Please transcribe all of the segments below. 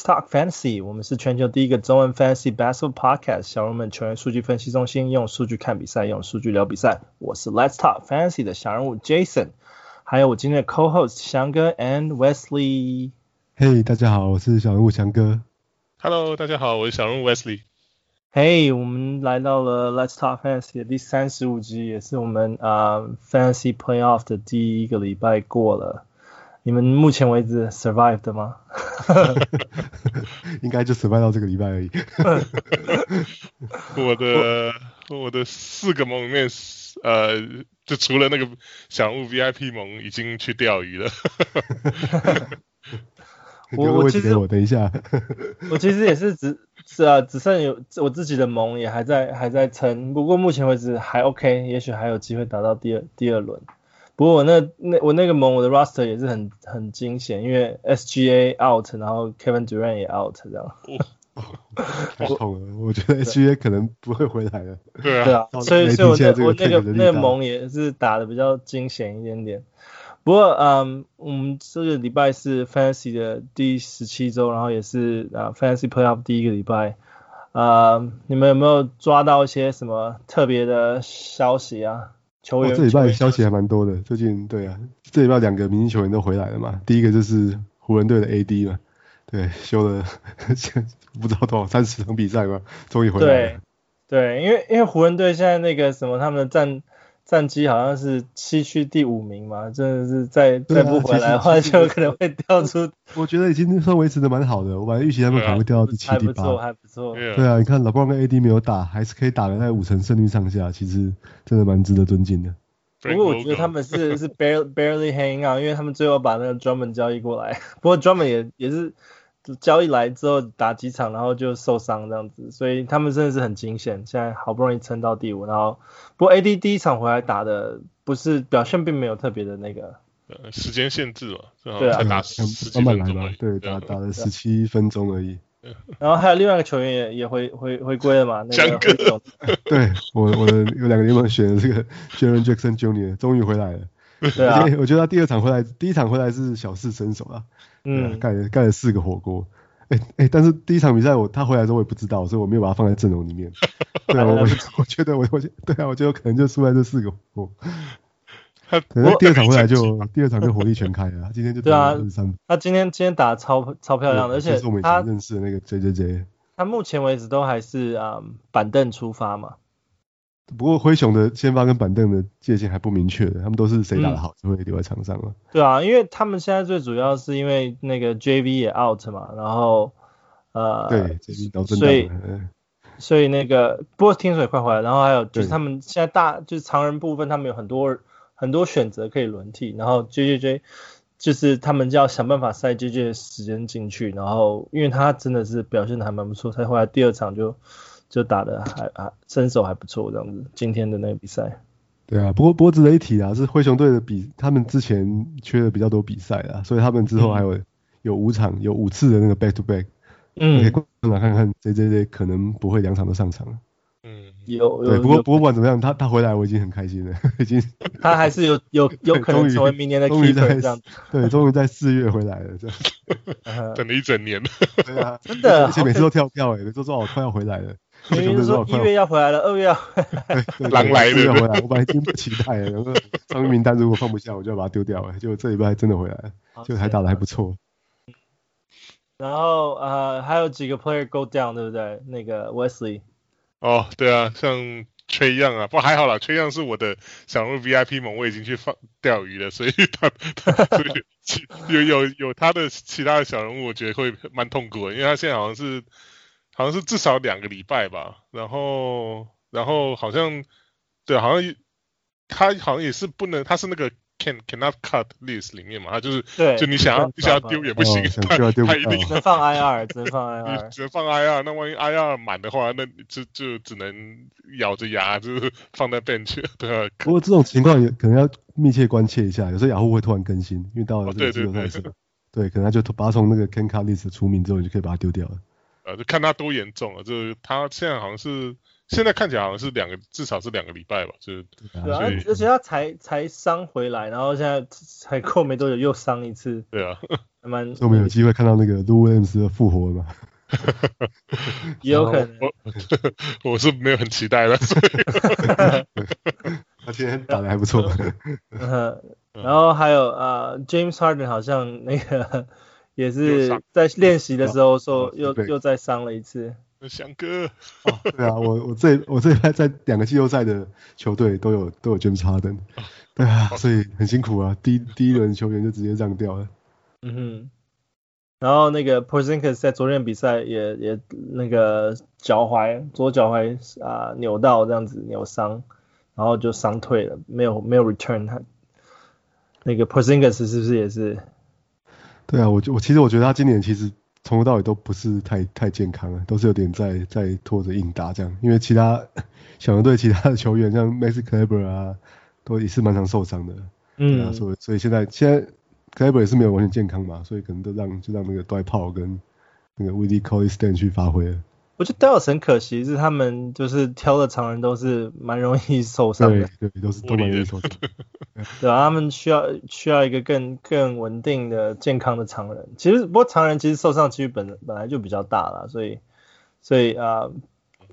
Let's talk fantasy. 我们是全球第一个中文 fantasy basketball podcast。小人物们球员数据分析中心，用数据看比赛，用数据聊比赛。我是 Let's talk fantasy 的小人物 Jason，还有我今天的 co-host 翔哥 and Wesley。Hey，大家好，我是小人物翔哥。Hello，大家好，我是小人物 Wesley。Hey，我们来到了 Let's talk fantasy 的第三十五集，也是我们啊、uh, fantasy playoff 的第一个礼拜过了。你们目前为止 survive 的吗？应该就 survive 到这个礼拜而已。我的我的四个盟里面，呃，就除了那个小人物 VIP 盟已经去钓鱼了。我我其实我等一下，我其实也是只是啊，只剩有我自己的盟也还在还在撑，不过目前为止还 OK，也许还有机会打到第二第二轮。不过我那那我那个盟我的 roster 也是很很惊险，因为 SGA out，然后 Kevin Durant 也 out 这样。太痛了，我觉得 SGA 可能不会回来了。对啊，对啊，所以所以我那我那个那个盟也是打的比较惊险一点点。不过嗯，我们这个礼拜是 Fantasy 的第十七周，然后也是啊 Fantasy Playoff 第一个礼拜。啊，你们有没有抓到一些什么特别的消息啊？球员，哦、这礼拜消息还蛮多的。最近对啊，这礼拜两个明星球员都回来了嘛。第一个就是湖人队的 AD 嘛，对，休了 不知道多少三十场比赛吧，终于回来了。对，对，因为因为湖人队现在那个什么，他们的战战绩好像是七区第五名嘛，真的是再、啊、再不回来的话，就可能会掉出。我觉得已经算维持的蛮好的，我本来预期他们可能会掉到第七、第八。还不错，还不错。对啊，你看老布朗跟 AD 没有打，还是可以打的在五成胜率上下，其实真的蛮值得尊敬的。不过我觉得他们是是 barely barely hanging out，因为他们最后把那个 Drummond 交易过来，不过 Drummond 也也是交易来之后打几场，然后就受伤这样子，所以他们真的是很惊险。现在好不容易撑到第五，然后不过 AD 第一场回来打的不是表现并没有特别的那个，时间限制嘛，对啊，才打十七分钟而已，对，打打了十七分钟而已。然后还有另外一个球员也也回回回归了嘛，那个哥，对我我的有两个联盟选的这个 Jaren Jackson Jr. 终于回来了，对啊，我觉得他第二场回来，第一场回来是小试身手啊，嗯，盖了盖了四个火锅，哎哎，但是第一场比赛我他回来的时候我也不知道，所以我没有把他放在阵容里面，对啊，我 我觉得我我对啊，我觉得可能就输在这四个火锅。可能第二场回来就第二场就火力全开了，他今天就对啊，他今天今天打的超超漂亮的，而且是我们以前认识的那个 J J J，他目前为止都还是啊、嗯、板凳出发嘛。不过灰熊的先发跟板凳的界限还不明确的，他们都是谁打的好就会留在场上了。对啊，因为他们现在最主要是因为那个 J V 也 out 嘛，然后呃对所以所以那个不过听说也快回来，然后还有就是他们现在大就是常人部分他们有很多。很多选择可以轮替，然后 J J J 就是他们就要想办法塞 J J 的时间进去，然后因为他真的是表现的还蛮不错，才后来第二场就就打的还还身手还不错这样子。今天的那个比赛，对啊，不过不过值得一提啊，是灰熊队的比他们之前缺了比较多比赛啊，所以他们之后还有、嗯、有五场有五次的那个 back to back，嗯，可以过来看看 J J J 可能不会两场都上场了。嗯，有对，不过不过不管怎么样，他他回来我已经很开心了，已经。他还是有有有可能成为明年的 keeper 这样。对，终于在四月回来了，这样。等了一整年。对啊，真的，而且每次都跳票诶，都说我快要回来了。明明说一月要回来了，二月要。狼来了。要回来，我本来已经不期待了，然后上面名单如果放不下，我就要把它丢掉了。结果这礼拜真的回来了，就还打的还不错。然后呃，还有几个 player go down，对不对？那个 Wesley。哦，对啊，像崔样啊，不过还好啦，崔样是我的想入 VIP 盟，我已经去放钓鱼了，所以他他所以有有有他的其他的小人物，我觉得会蛮痛苦的，因为他现在好像是好像是至少两个礼拜吧，然后然后好像对，好像他好像也是不能，他是那个。Can cannot cut list 里面嘛，他就是对，就你想要你想要丢也不行，他他一定只能放 IR，只能放 IR，只能放 IR。那万一 IR 满的话，那就就只能咬着牙就是放在 bench，对啊。不过这种情况也可能要密切关切一下，有时候雅虎会突然更新，因为到了这个季后赛时，对，可能他就把他从那个 can cut list 除名之后，你就可以把它丢掉了。啊，就看他多严重了。就是他现在好像是现在看起来好像是两个，至少是两个礼拜吧。就是对啊，而且他才才伤回来，然后现在才过没多久又伤一次。对啊，还蛮。我们有机会看到那个 Lou Williams 的复活吗？也有可能。我 我是没有很期待的。他今天打的还不错。然后还有啊、uh,，James Harden 好像那个也是在练习的时候受又又再伤了一次。翔哥、哦，对啊，我我这我这边在两个季后赛的球队都有都有 James Harden，对啊，所以很辛苦啊，第一第一轮球员就直接让掉了。嗯哼。然后那个 Porzingis 在昨天比赛也也那个脚踝左脚踝啊、呃、扭到这样子扭伤，然后就伤退了，没有没有 return 他。那个 Porzingis 是不是也是？对啊，我我其实我觉得他今年其实从头到尾都不是太太健康了，都是有点在在拖着硬打这样。因为其他小牛队其他的球员像 Maxi Kleber 啊，都也是蛮常受伤的。嗯，啊、所以所以现在现在 Cleber 也是没有完全健康嘛，所以可能都让就让那个 Dwight Powell 跟那个 Willie Colley Stan 去发挥了。我觉得 Dallas 很可惜，是他们就是挑的常人都是蛮容易受伤的，对对，都是都蛮容易受伤。对啊，他们需要需要一个更更稳定的健康的常人。其实不过常人其实受伤几率本本来就比较大了，所以所以啊、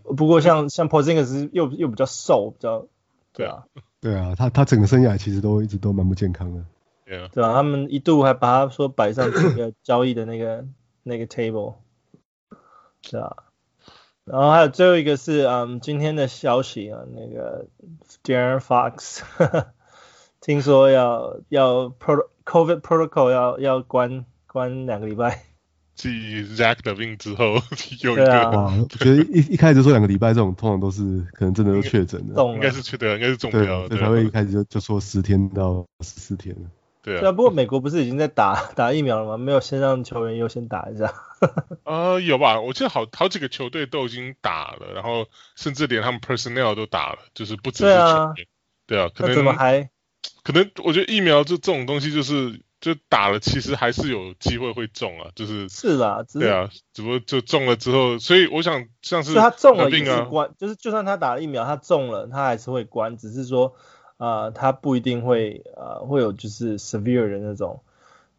呃，不过像像 Porzingis 又又比较瘦，比较对啊，对啊，他他整个生涯其实都一直都蛮不健康的。对啊，对啊，他们一度还把他说摆上这个交易的那个那个 table，是啊。然后还有最后一个是，嗯，今天的消息啊，那个 De'Aaron Fox，听说要要 pro COVID protocol 要要关关两个礼拜。继 Zach LaVine 之后有一个，啊、哇，我觉得一一开始说两个礼拜这种，通常都是可能真的都确诊了，应该是确诊，应该是中标，对，才会一开始就就说十天到十四天了。对啊，不过美国不是已经在打 打疫苗了吗？没有先让球员优先打一下？呃，有吧？我记得好好几个球队都已经打了，然后甚至连他们 personnel 都打了，就是不只是球员。对啊，对啊，可能怎么还？可能我觉得疫苗这这种东西就是就打了，其实还是有机会会中啊，就是是啦，对啊，只不过就中了之后，所以我想像是他中了也是关，就是就算他打了疫苗，他中了他还是会关，只是说。啊、呃，他不一定会呃会有就是 severe 的那种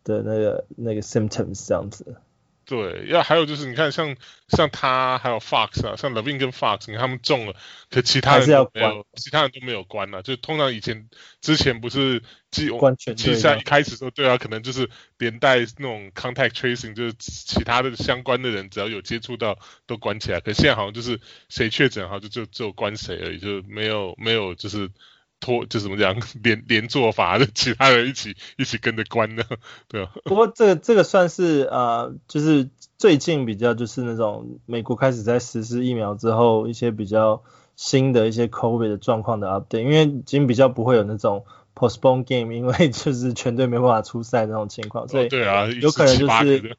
的那个那个 symptoms 这样子。对，要还有就是你看像像他还有 Fox 啊，像 LaVine 跟 Fox，你看他们中了，可其他人没有，关其他人都没有关啊。就通常以前之前不是季季赛一开始说对啊，可能就是连带那种 contact tracing，就是其他的相关的人只要有接触到都关起来。可现在好像就是谁确诊，好像就就只有关谁而已，就没有没有就是。拖 就怎么讲 连连做法，就其他人一起一起跟着关呢，对啊。不过这个这个算是呃，就是最近比较就是那种美国开始在实施疫苗之后一些比较新的一些 COVID 的状况的 update，因为已经比较不会有那种 postpone game，因为 就是全队没办法出赛那种情况，所以对啊，有可能就是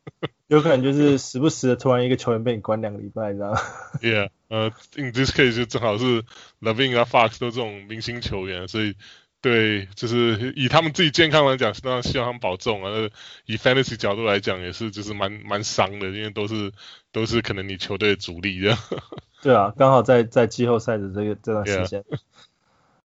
有可能就是时不时的突然一个球员被你关两个礼拜，这样？Yeah。呃、uh,，in this case 就正好是 Levine 啊，Fox 都这种明星球员，所以对，就是以他们自己健康来讲，是当然希望他们保重啊。以 fantasy 角度来讲，也是就是蛮蛮伤的，因为都是都是可能你球队的主力这样。对啊，刚好在在季后赛的这个这段时间。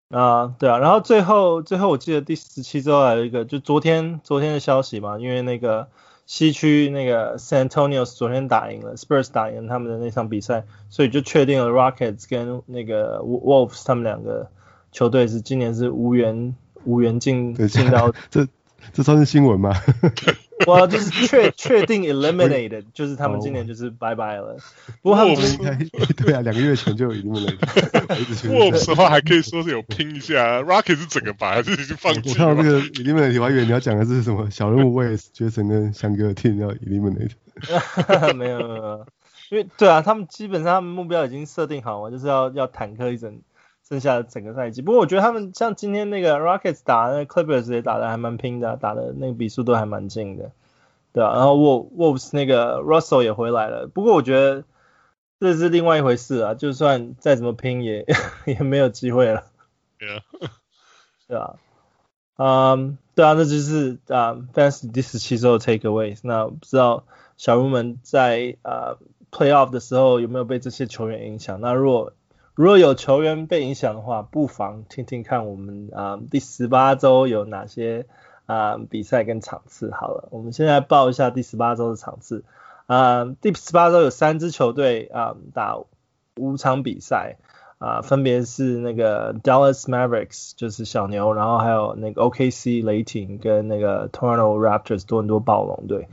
，uh, 对啊，然后最后最后我记得第十七周还有一个，就昨天昨天的消息嘛，因为那个。西区那个 San Antonio 昨天打赢了 Spurs 打赢了他们的那场比赛，所以就确定了 Rockets 跟那个 Wolves 他们两个球队是今年是无缘无缘进进到这这算是新闻吗？我就是确确定 eliminated，就是他们今年就是拜拜了。不过他们对啊，两个月前就有 eliminated。Wolves 的话还可以说是有拼一下，Rockets 是整个把还是已经放弃了。我看到那个 eliminated，我还以为你要讲的是什么小人物位，Jason 跟香哥的 team 要 eliminated。没有没有，因为对啊，他们基本上他们目标已经设定好了，就是要要坦克一整。剩下的整个赛季，不过我觉得他们像今天那个 Rockets 打那个 Clippers 也打的还蛮拼的，打的那个比数都还蛮近的，对啊，然后 Wolves 那个 Russell 也回来了，不过我觉得这是另外一回事啊，就算再怎么拼也 也没有机会了。对啊，对啊，嗯，对啊，那就是啊，Fantasy 第十七周的 Takeaways，那不知道小鹿们在啊 playoff 的时候有没有被这些球员影响？那如果如果有球员被影响的话，不妨听听看我们啊、第十八周有哪些啊、比赛跟场次。好了，我们现在报一下第十八周的场次。啊、第十八周有三支球队啊、打五场比赛啊、分别是那个 Dallas Mavericks 就是小牛，然后还有那个 OKC 雷霆跟那个 Toronto Raptors 多伦多暴龙队。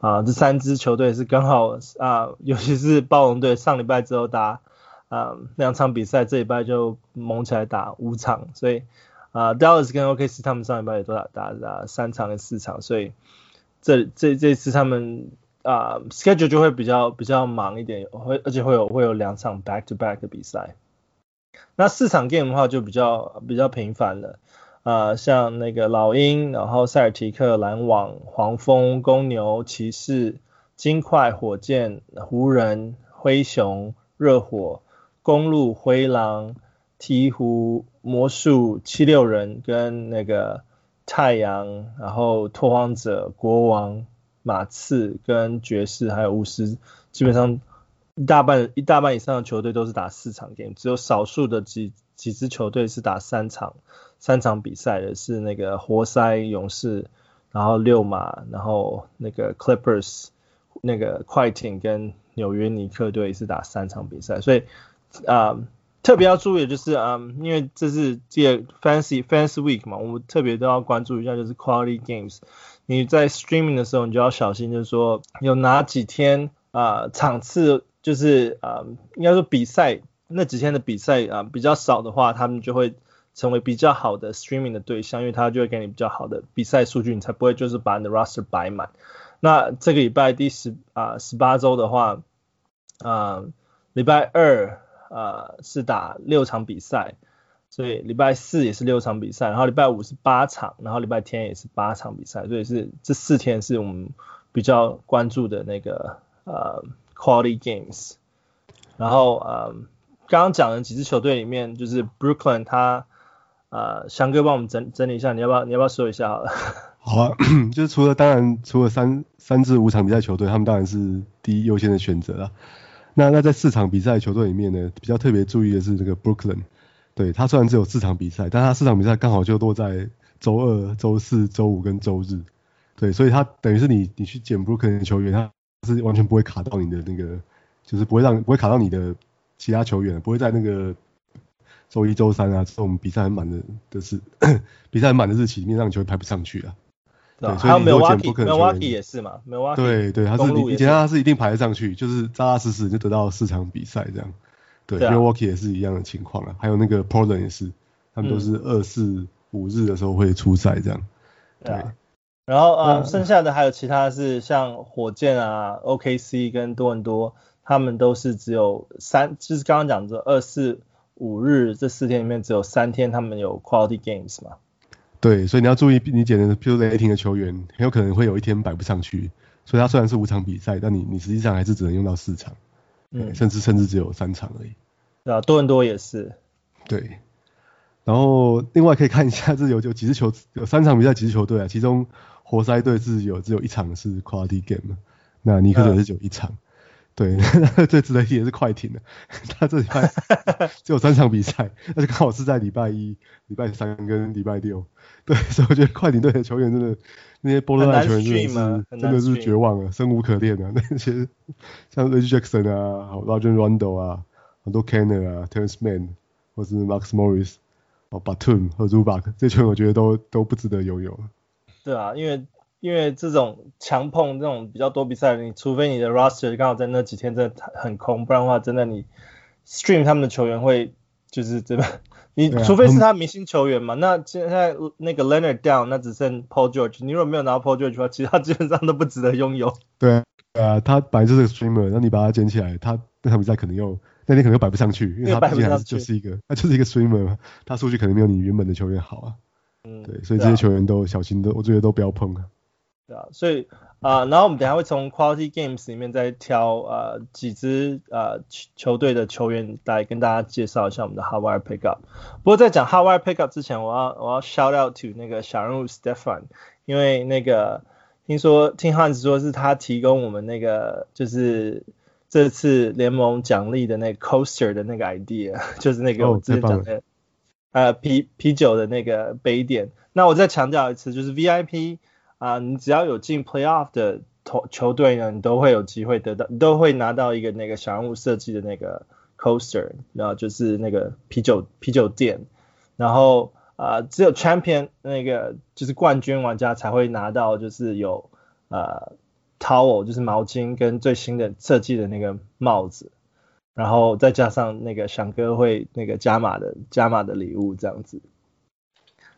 啊、呃，这三支球队是刚好啊、尤其是暴龙队上礼拜之后打。啊，两场比赛这礼拜就猛起来打五场，所以啊，Dallas 跟 OKC 他们上礼拜也都打打打三场跟四场，所以这这这次他们啊 schedule 就会比较比较忙一点，会而且会有会有两场 back to back 的比赛。那四场 game 的话就比较比较频繁了，啊，像那个老鹰，然后塞尔提克、篮网、黄蜂、公牛、骑士、金块、火箭、湖人、灰熊、热火。公路、灰狼、鹈鹕、魔术、七六人跟那个太阳，然后拓荒者、国王、马刺跟爵士还有巫师，基本上一大半一大半以上的球队都是打四场 game，只有少数的几几支球队是打三场三场比赛的，是那个活塞、勇士，然后六马，然后那个 Clippers 那个快艇跟纽约尼克队是打三场比赛，所以。啊、特别要注意的就是啊、因为这是这 Fancy Fancy Week 嘛，我们特别都要关注一下，就是 Quality Games。你在 Streaming 的时候，你就要小心，就是说有哪几天啊、呃、场次就是啊、应该说比赛那几天的比赛啊、比较少的话，他们就会成为比较好的 Streaming 的对象，因为他就会给你比较好的比赛数据，你才不会就是把你的 Roster 摆满。那这个礼拜第十啊十八周的话，啊、呃、礼拜二。呃，是打六场比赛，所以礼拜四也是六场比赛，然后礼拜五是八场，然后礼拜天也是八场比赛，所以是这四天是我们比较关注的那个呃 quality games。然后呃，刚刚讲的几支球队里面，就是 Brooklyn 他呃，翔哥帮我们整整理一下，你要不要你要不要说一下好了？好啊，就是除了当然除了三三至五场比赛球队，他们当然是第一优先的选择了。那那在四场比赛球队里面呢，比较特别注意的是这个 Brooklyn，对，他虽然只有四场比赛，但他四场比赛刚好就落在周二、周四、周五跟周日，对，所以他等于是你你去捡 Brooklyn 球员，他是完全不会卡到你的那个，就是不会让不会卡到你的其他球员，不会在那个周一、周三啊这种比赛很满的的是 比赛很满的日期里面让球员排不上去啊。对，所以你都捡不可能。Milwaukee 也是嘛，Milwaukee 对对，他是你你捡他是一定排得上去，就是扎扎实实就得到四场比赛这样。对，Milwaukee 也是一样的情况啊，还有那个 Portland 也是，他们都是二四五日的时候会出赛这样。对，然后呃，剩下的还有其他是像火箭啊、OKC 跟多伦多，他们都是只有三，就是刚刚讲的二四五日这四天里面只有三天他们有 Quality Games 嘛。对，所以你要注意，你捡的，譬如雷霆的球员，很有可能会有一天摆不上去。所以他虽然是五场比赛，但你你实际上还是只能用到四场，嗯，甚至甚至只有三场而已。对啊，多伦多也是。对。然后另外可以看一下，这有有几支球，有三场比赛几支球队啊？其中活塞队是有只有一场是 quality game，那尼克队是只有一场。嗯对，最值得一提也是快艇的，他这礼拜 只有三场比赛，但是刚好是在礼拜一、礼拜三跟礼拜六。对，所以我觉得快艇队的球员真的，那些波特兰球员真的是真的是绝望了，生无可恋啊！那些像 Reggie Jackson 啊、Rajon Rondo 啊、很多 Canner 啊、Terance Mann 或是 Marcus Morris、哦 Batum 和 Zubac 这群我觉得都都不值得拥有。对啊，因为。因为这种强碰这种比较多比赛，你除非你的 roster 刚好在那几天真的很空，不然的话，真的你 stream 他们的球员会就是这个，你除非是他明星球员嘛。那现在那个 Leonard down，那只剩 Paul George，你如果没有拿到 Paul George 的话，其他基本上都不值得拥有。对啊，他本来就是个 streamer，那你把他捡起来，他那场比赛可能又那天可能又摆不上去，因为他毕竟还是就是一个，他就是一个 streamer，他数据可能没有你原本的球员好啊。嗯，对，所以这些球员都小心的，我觉得都不要碰啊。对啊，所以啊、呃，然后我们等下会从 Quality Games 里面再挑呃几支呃球队的球员来跟大家介绍一下我们的 Hot Wire Pickup。不过在讲 Hot Wire Pickup 之前，我要我要 shout out to 那个小人物 Stefan，因为那个听说听汉子说是他提供我们那个就是。这次联盟奖励的那个 coaster 的那个 idea，就是那个我之前讲的，哦、呃啤啤酒的那个杯垫。那我再强调一次，就是 VIP 啊、你只要有进 playoff 的球球队呢，你都会有机会得到，你都会拿到一个那个小人物设计的那个 coaster，然后就是那个啤酒啤酒店。然后啊、只有 champion 那个就是冠军玩家才会拿到，就是有呃。towel 就是毛巾跟最新的设计的那个帽子，然后再加上那个翔哥会那个加码的加码的礼物这样子，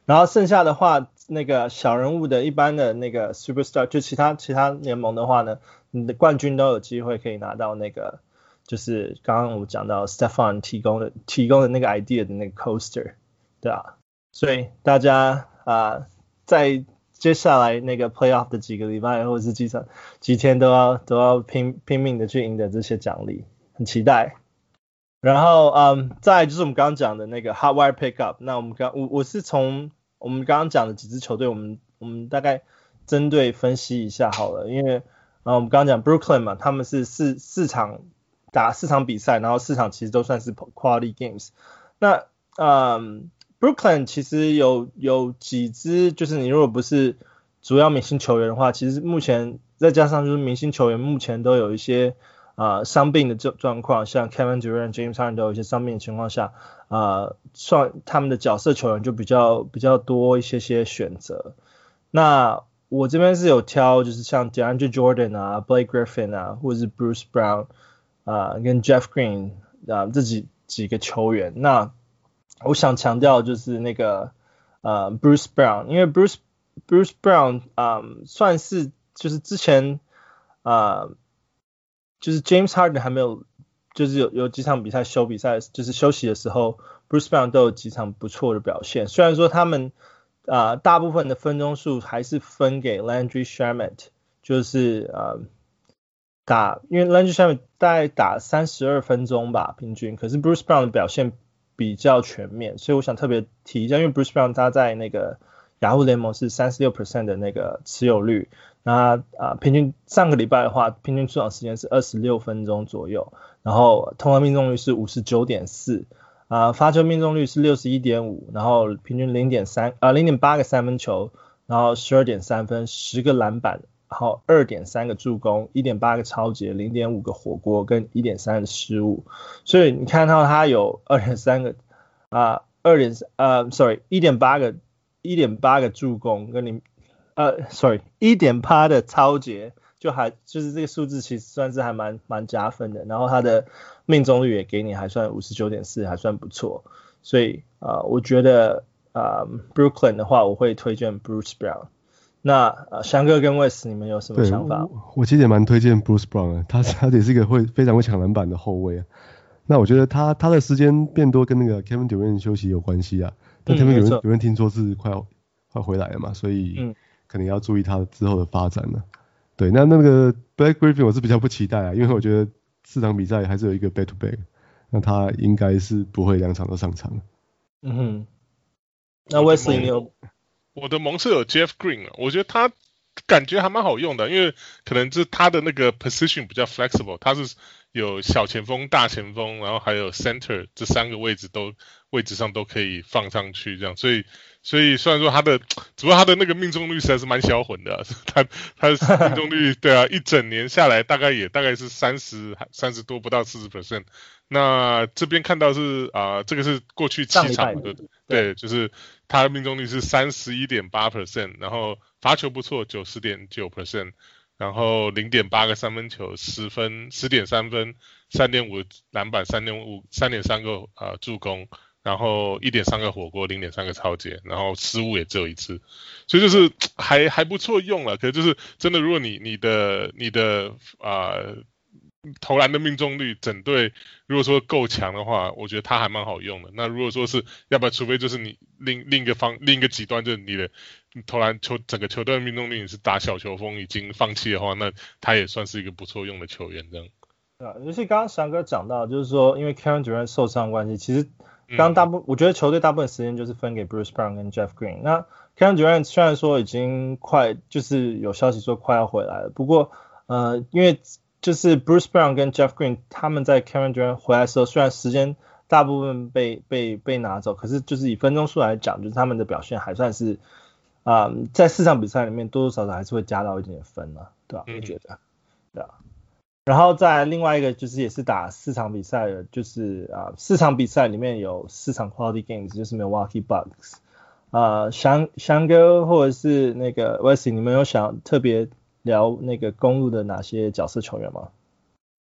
然后剩下的话那个小人物的一般的那个 superstar 就其他其他联盟的话呢，你的冠军都有机会可以拿到那个就是刚刚我讲到 Stefan 提供的提供的那个 idea 的那个 coaster，对啊，所以大家啊、在。接下来那个 playoff 的几个礼拜或者是几场几天都要都要拼拼命的去赢得这些奖励，很期待。然后嗯，再就是我们刚刚讲的那个 hot wire pickup，那我们刚我我是从我们刚刚讲的几支球队，我们我们大概针对分析一下好了，因为啊我们刚刚讲 Brooklyn 嘛，他们是四四场打四场比赛，然后四场其实都算是 quality games，那嗯。Brooklyn 其实有有几支，就是你如果不是主要明星球员的话，其实目前再加上就是明星球员目前都有一些啊伤、病的状状况，像 Kevin Durant、James Harden 都有一些伤病的情况下，呃，算他们的角色球员就比较比较多一些些选择。那我这边是有挑，就是像 DeAndre Jordan 啊、Blake Griffin 啊，或者是 Bruce Brown 啊、跟 Jeff Green 啊这几几个球员，那。我想强调就是那个呃 Bruce Brown，因为 Bruce Bruce Brown 啊、算是就是之前啊、就是 James Harden 还没有就是有有几场比赛休比赛就是休息的时候，Bruce Brown 都有几场不错的表现。虽然说他们啊、大部分的分钟数还是分给 Landry Shamet，就是呃打因为 Landry Shamet 大概打三十二分钟吧平均，可是 Bruce Brown 的表现。比较全面，所以我想特别提一下，因为 Bruce Brown 他在那个雅虎联盟是三十六 percent 的那个持有率，那啊平均上个礼拜的话，平均出场时间是二十六分钟左右，然后投篮命中率是五十九点四，啊发球命中率是六十一点五，然后平均零点三啊零点八个三分球，然后十二点三分，十个篮板。然后二点三个助攻，一点八个抄截，零点五个火锅跟一点三的失误，所以你看到他有二点三个啊，二点呃，sorry，一点八个一点八个助攻跟你呃，sorry，一点八的超节，就还就是这个数字其实算是还蛮蛮加分的。然后他的命中率也给你还算五十九点四，还算不错。所以啊、呃，我觉得啊、呃，Brooklyn 的话，我会推荐 Bruce Brown。那呃，翔哥跟 Wes，你们有什么想法？我，我其实也蛮推荐 Bruce Brown 的，他他也是一个会非常会抢篮板的后卫啊。那我觉得他他的时间变多跟那个 Kevin Durant 休息有关系啊。但 Kevin Durant Durant 听说是快快回来了嘛，所以可能要注意他之后的发展了。对，那那个 Blake Griffin 我是比较不期待啊，因为我觉得四场比赛还是有一个 back to back，那他应该是不会两场都上场。嗯哼，那 Wesley 你有？我的盟是有 Jeff Green，我觉得他感觉还蛮好用的，因为可能是他的那个 position 比较 flexible，他是有小前锋、大前锋，然后还有 center 这三个位置都位置上都可以放上去这样，所以所以虽然说他的，只不过他的那个命中率实在是蛮销魂的，啊，他他的命中率对啊，一整年下来大概也大概是三十三十多不到四十 percent。那这边看到是啊、呃，这个是过去七场的，对，就是他的命中率是三十一点八 percent，然后罚球不错，九十点九 percent，然后零点八个三分球，十分十点三分，三点五篮板，三点五三点三个、呃、助攻，然后一点三个火锅，零点三个超截，然后失误也只有一次，所以就是还还不错用了，可是就是真的，如果你你的你的啊。呃投篮的命中率，整队如果说够强的话，我觉得他还蛮好用的。那如果说是要不然，除非就是你另另一个方另一个极端，就是你的投篮球整个球队的命中率是打小球风已经放弃的话，那他也算是一个不错用的球员这样。啊，尤其刚刚翔哥讲到，就是说因为 Kevin Durant 受伤关系，其实刚大部、嗯、我觉得球队大部分时间就是分给 Bruce Brown 跟 Jeff Green。那 Kevin Durant 虽然说已经快就是有消息说快要回来了，不过呃因为就是 Bruce Brown 跟 Jeff Green 他们在 Kevin Durant 回来的时候，虽然时间大部分被被被拿走，可是就是以分钟数来讲，就是他们的表现还算是啊、呃，在四场比赛里面多多少少还是会加到一点点分嘛，对吧？我觉得，对啊。然后在另外一个就是也是打四场比赛的，就是啊、呃、四场比赛里面有四场 Quality Games，就是 Milwaukee Bucks。啊，翔翔哥或者是那个 Wesley，你们有想特别聊那个公路的哪些角色球员吗？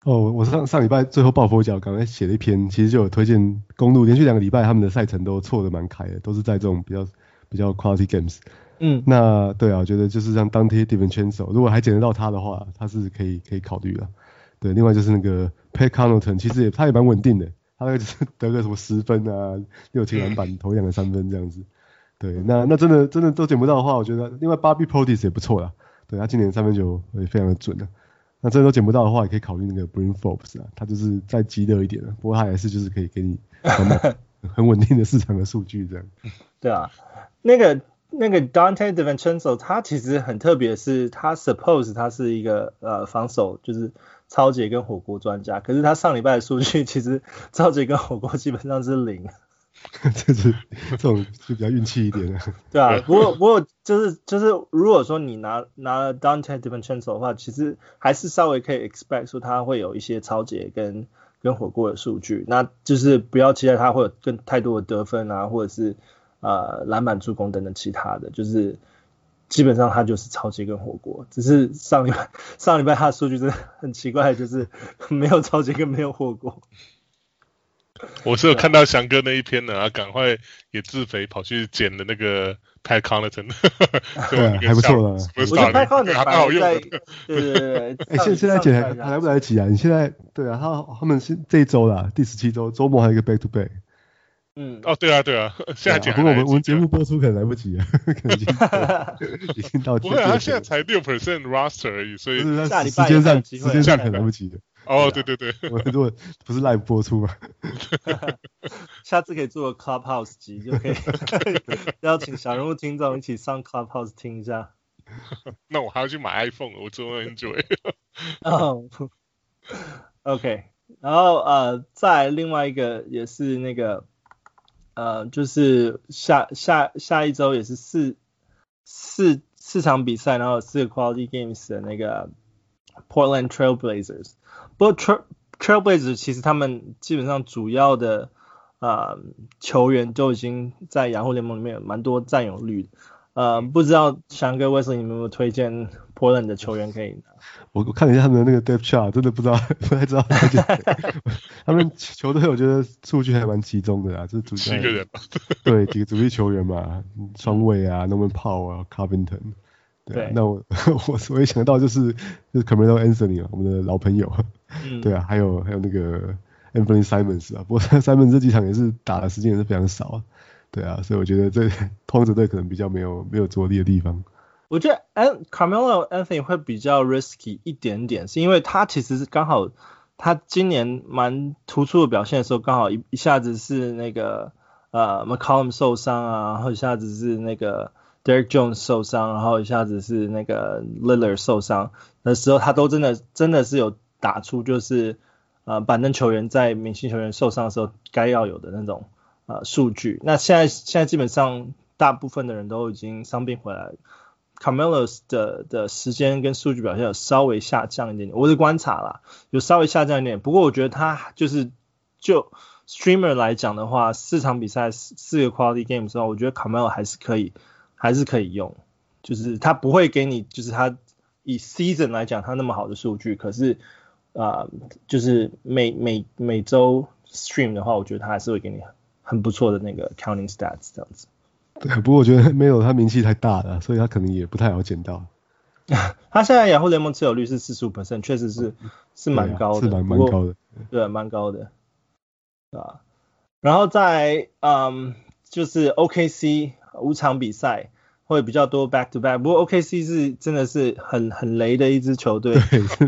哦，我上上礼拜最后抱佛脚，刚才写了一篇，其实就有推荐公路，连续两个礼拜他们的赛程都错的蛮开的，都是在这种比较比较 quality games。嗯，那对啊，我觉得就是像 Donte DiVincenzo，如果还捡得到他的话，他是可以可以考虑的。对，另外就是那个 Pat Connaughton，其实也他也蛮稳定的，他那个就是得个什么十分啊，六七篮板，投两个三分这样子。对，那那真的真的都捡不到的话，我觉得另外 Bobby Portis 也不错啦。对，他今年三分球也非常的准的。那真的都捡不到的话，也可以考虑那个 Bryn Forbes 啊，他就是再激烈一点的，不过他也是就是可以给你很 很稳定的市场的数据这样。对啊，那个那个 Dante DiVincenzo 他其实很特别，是他 suppose 他是一个呃防守就是抄截跟火锅专家，可是他上礼拜的数据其实抄截跟火锅基本上是零。这是这种就比较运气一点的。对啊，不过不过就是就是，如果说你拿拿了 Donte DiVincenzo 的话，其实还是稍微可以 expect 说他会有一些超解跟跟火锅的数据，那就是不要期待他会有更太多的得分啊，或者是呃篮板助攻等等其他的，就是基本上他就是超级跟火锅，只是上礼拜上礼拜他的数据真的很奇怪，就是没有超级跟没有火锅。我是有看到翔哥那一篇的啊，赶快也自肥跑去捡的那个 Pat Connaughton，对，还不错的。我觉得 Pat Connaughton 还好用。对对对，哎，现现在捡还还来不来得及啊？你现在对啊，他他们是这一周啦，第十七周周末还有一个 Back to Back。嗯，哦，对啊对啊，现在捡。不过我们我们节目播出可能来不及啊，可能已经已经到。不会，他现在才六 percent roster 而已，所以时间上时间上可能来不及的。哦，对对对，我如果不是 live 播出嘛，下次可以做个 Clubhouse 集，就可以 邀请小人物听众一起上 Clubhouse 听一下。那我还要去买 iPhone，我做了很久。哦，OK，然后呃，再另外一个也是那个呃，就是下下下一周也是四四四场比赛，然后四个 Quality Games 的那个 Portland Trailblazers。不过 Trail Trailblazers 其实他们基本上主要的啊、呃、球员都已经在雅虎联盟里面有蛮多占有率的，呃，不知道翔哥为什么你们有没有推荐 Portland 的球员可以拿？我我看了一下他们的那个 Depth Chart，真的不知道 不太知道 他们球队我觉得数据还蛮集中的啊，就是主七个人，对几个主力球员嘛，双卫啊，Norman Powell 啊，Covington。对，对那我 我我也想到就是就是 Carmelo Anthony 啊，我们的老朋友，嗯、对啊，还有还有那个 Anthony Simons 啊，不过 Simons 这几场也是打的时间也是非常少啊，对啊，所以我觉得这拓荒者队可能比较没有没有着力的地方。我觉得 An Carmelo Anthony 会比较 risky 一点点，是因为他其实是刚好他今年蛮突出的表现的时候，刚好一一下子是那个呃 McCollum 受伤啊，然后一下子是那个。Derrick Jones 受伤，然后一下子是那个 Lillard 受伤的时候，他都真的真的是有打出就是呃板凳球员在明星球员受伤的时候该要有的那种呃数据。那现在现在基本上大部分的人都已经伤病回来，Carmelo 的的时间跟数据表现有稍微下降一点点，我是观察啦，有稍微下降一点。不过我觉得他就是就 Streamer 来讲的话，四场比赛四个 Quality Game 之后，我觉得 Carmelo 还是可以。还是可以用，就是他不会给你，就是他以 season 来讲他那么好的数据，可是啊、呃，就是每每每周 stream 的话，我觉得他还是会给你很不错的那个 counting stats 这样子。对，不过我觉得 没有他名气太大了，所以他可能也不太好捡到。他现在雅虎联盟持有率是四十五 percent，确实是是蛮高的，是蛮蛮高的，对，蛮高的，啊，然后在嗯，就是 OKC。五场比赛会比较多 back to back，不过 OKC 是真的是很很雷的一支球队，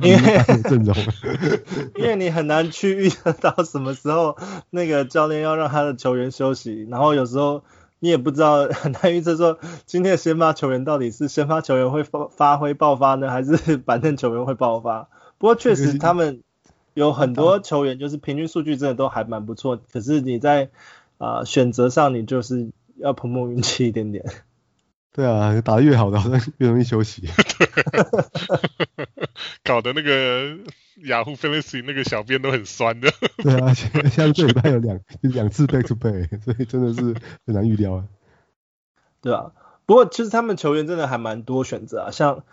因为阵容，因为你很难去预测到什么时候 那个教练要让他的球员休息，然后有时候你也不知道很难预测说今天的先发球员到底是先发球员会发发挥爆发呢，还是板凳球员会爆发，不过确实他们有很多球员就是平均数据真的都还蛮不错，可是你在啊、呃、选择上你就是要碰碰运气一点点。对啊，打得越好的好像越容易休息。搞得那个雅虎 Fantasy 那个小编都很酸的。对啊，像这礼拜有两两次 back to back，所以真的是很难预料啊。对啊，不过其实他们球员真的还蛮多选择啊，像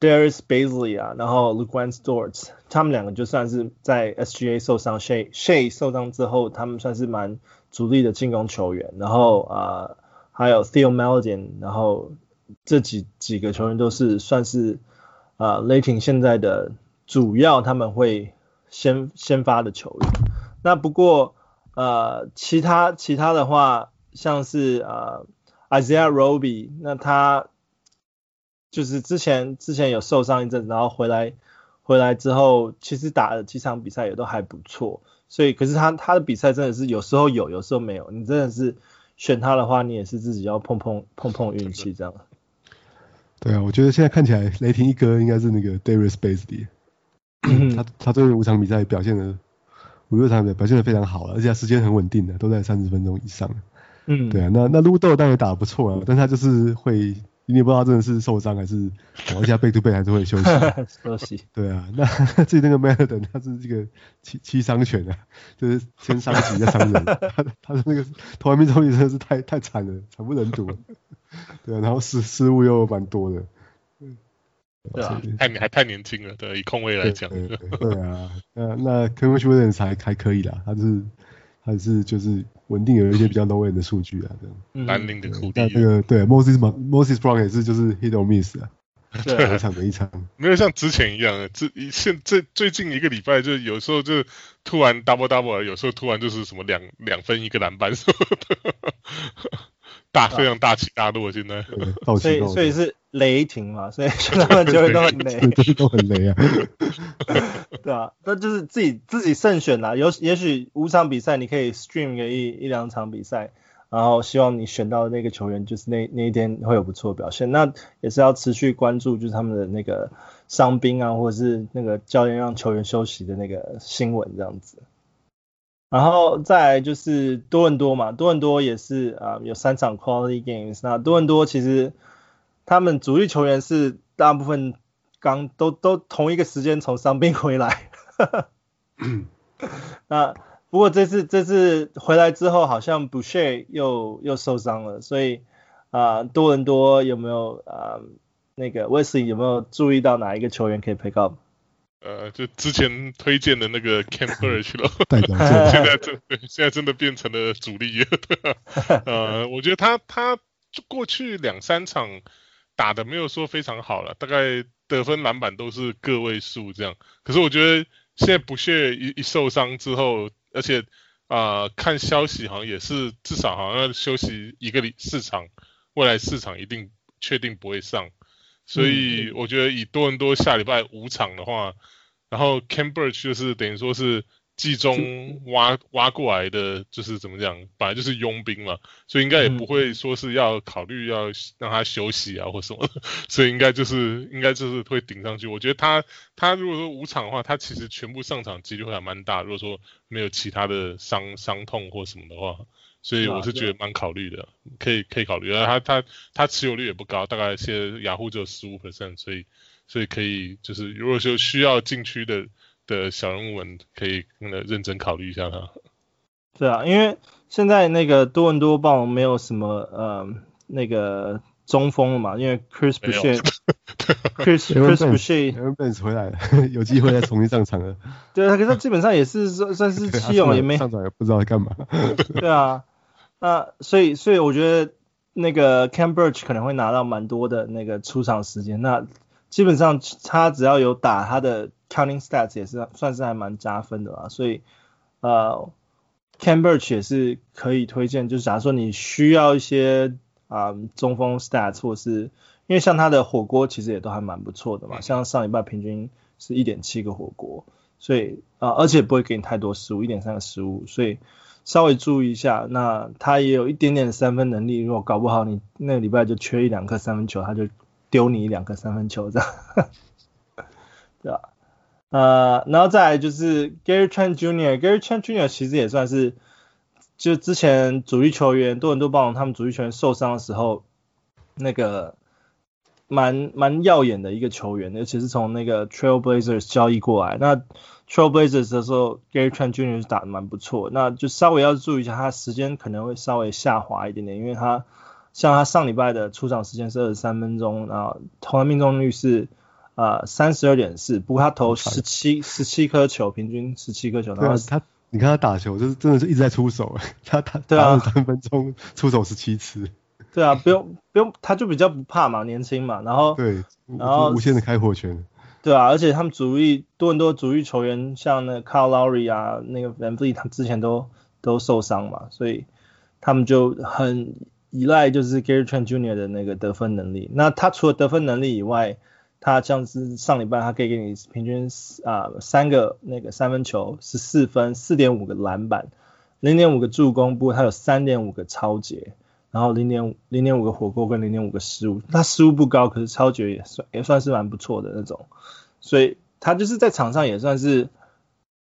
Darius Bazley 啊，然后 Luguentz Dort，他们两个就算是在 SGA 受伤，Shay Shay 受伤之后，他们算是蛮主力的进攻球员，然后啊。还有 Theo Meldin，然后这几几个球员都是算是啊、呃、雷霆现在的主要他们会先先发的球员。那不过呃其他其他的话，像是啊、呃、Isaiah Roby，那他就是之前之前有受伤一阵，然后回来回来之后，其实打了几场比赛也都还不错。所以可是他他的比赛真的是有时候有，有时候没有，你真的是。选他的话，你也是自己要碰碰碰碰运气这样。对啊，我觉得现在看起来雷霆一哥应该是那个 Darius Basley，他他最近五场比赛表现的五六场的表现的非常好，而且他时间很稳定的，都在三十分钟以上。嗯，对啊，那那 Lu Dort 当然打得不错啊，但他就是会。你也不知道真的是受伤还是，然后一下背对背还是会休息。休息。对啊，那 自己那个 Maledon 他是这个七七伤拳啊，就是先伤己再伤人。他他的那个投篮命中率真的是太太惨了，惨不忍睹。对啊，然后失失误又蛮多的。对啊，太还太年轻了，对，以控卫来讲。对啊，那那 Kenrich Williams 还还可以啦，他是他是就是。稳定有一些比较 low end 的数据啊，这样。南宁的库蒂。那这个对 Moses Moses Brown 也是就是 hit or miss 啊，对一场没一场。没有像之前一样，这现这最近一个礼拜就有时候就突然 double double，有时候突然就是什么两两分一个篮板什么的，大非常大起大落现在。所以所以是雷霆嘛，所以 他们球员都很雷，都很雷啊。对啊，那就是自己自己慎选啦。有也许五场比赛你可以 stream 个一一两场比赛，然后希望你选到的那个球员就是那那一天会有不错的表现。那也是要持续关注，就是他们的那个伤兵啊，或者是那个教练让球员休息的那个新闻这样子。然后再来就是多伦多嘛，多伦多也是啊、呃、有三场 quality games。那多伦多其实他们主力球员是大部分。刚都都同一个时间从伤病回来，那不过这次这次回来之后，好像 Boucher 又又受伤了，所以啊、呃，多伦多有没有啊、呃、那个 Wesley 有没有注意到哪一个球员可以 pick up？呃，就之前推荐的那个 Khem Birch 了，现在真现在真的变成了主力了，呃，我觉得他他过去两三场打的没有说非常好了，大概。得分篮板都是个位数这样，可是我觉得现在不屑一一受伤之后，而且啊、呃、看消息好像也是至少好像要休息一个礼四场，未来四场一定确定不会上，所以我觉得以多伦多下礼拜五场的话，然后 Birch 就是等于说是。季中挖挖过来的，就是怎么讲，本来就是佣兵嘛，所以应该也不会说是要考虑要让他休息啊或什么的，所以应该就是应该就是会顶上去。我觉得他他如果说五场的话，他其实全部上场几率会还蛮大。如果说没有其他的伤伤痛或什么的话，所以我是觉得蛮考虑的，可以可以考虑。他他他持有率也不高，大概现在雅虎只有十五 percent，所以所以可以就是如果说需要禁区的。的小人物们可以那个认真考虑一下他。对啊，因为现在那个多伦多棒没有什么呃那个中锋了嘛，因为 Chris Boucher，Chris Chris Boucher Benz 回来了，有机会再重新上场了。对啊，可是他基本上也是算算是弃用，也没上场也不知道在干嘛。对啊，那所以所以我觉得那个 Birch 可能会拿到蛮多的那个出场时间。那基本上他只要有打他的。Counting stats 也是算是还蛮加分的啦，所以呃 Birch 也是可以推荐。就是假如说你需要一些啊、呃、中锋 stats，或是因为像他的火锅其实也都还蛮不错的嘛，像上礼拜平均是一点七个火锅，所以啊、呃，而且不会给你太多失误，一点三个失误，所以稍微注意一下。那他也有一点点三分能力，如果搞不好你那个礼拜就缺一两颗三分球，他就丢你一两颗三分球这样，对吧？呃，然后再来就是 Gary Trent Jr.，Gary Trent Jr. 其实也算是，就之前主力球员多伦多暴龙他们主力球员受伤的时候，那个蛮蛮耀眼的一个球员，尤其是从那个 Trail Blazers 交易过来，那 Trail Blazers 的时候，Gary Trent Jr. 是打的蛮不错，那就稍微要注意一下，他时间可能会稍微下滑一点点，因为他像他上礼拜的出场时间是二十三分钟，然后投篮命中率是。啊，三十二点四，不过他投十七十七颗球，平均十七颗球。对啊，他你看他打球就是真的是一直在出手，他他打了三分钟出手十七次。对啊，不用不用，他就比较不怕嘛，年轻嘛，然后对，然后无限的开火权。对啊，而且他们主力多很多主力球员，像那个 Kyle Lowry 啊，那个 Van v l e e 他之前都都受伤嘛，所以他们就很依赖就是 Gary Trent Jr. 的那个得分能力。那他除了得分能力以外，他像是上礼拜，他可以给你平均啊三个那个三分球，十四分，四点五个篮板，零点五个助攻，不过他有三点五个超节，然后零点五零点五个火锅跟零点五个失误，他失误不高，可是超绝也算也算是蛮不错的那种，所以他就是在场上也算是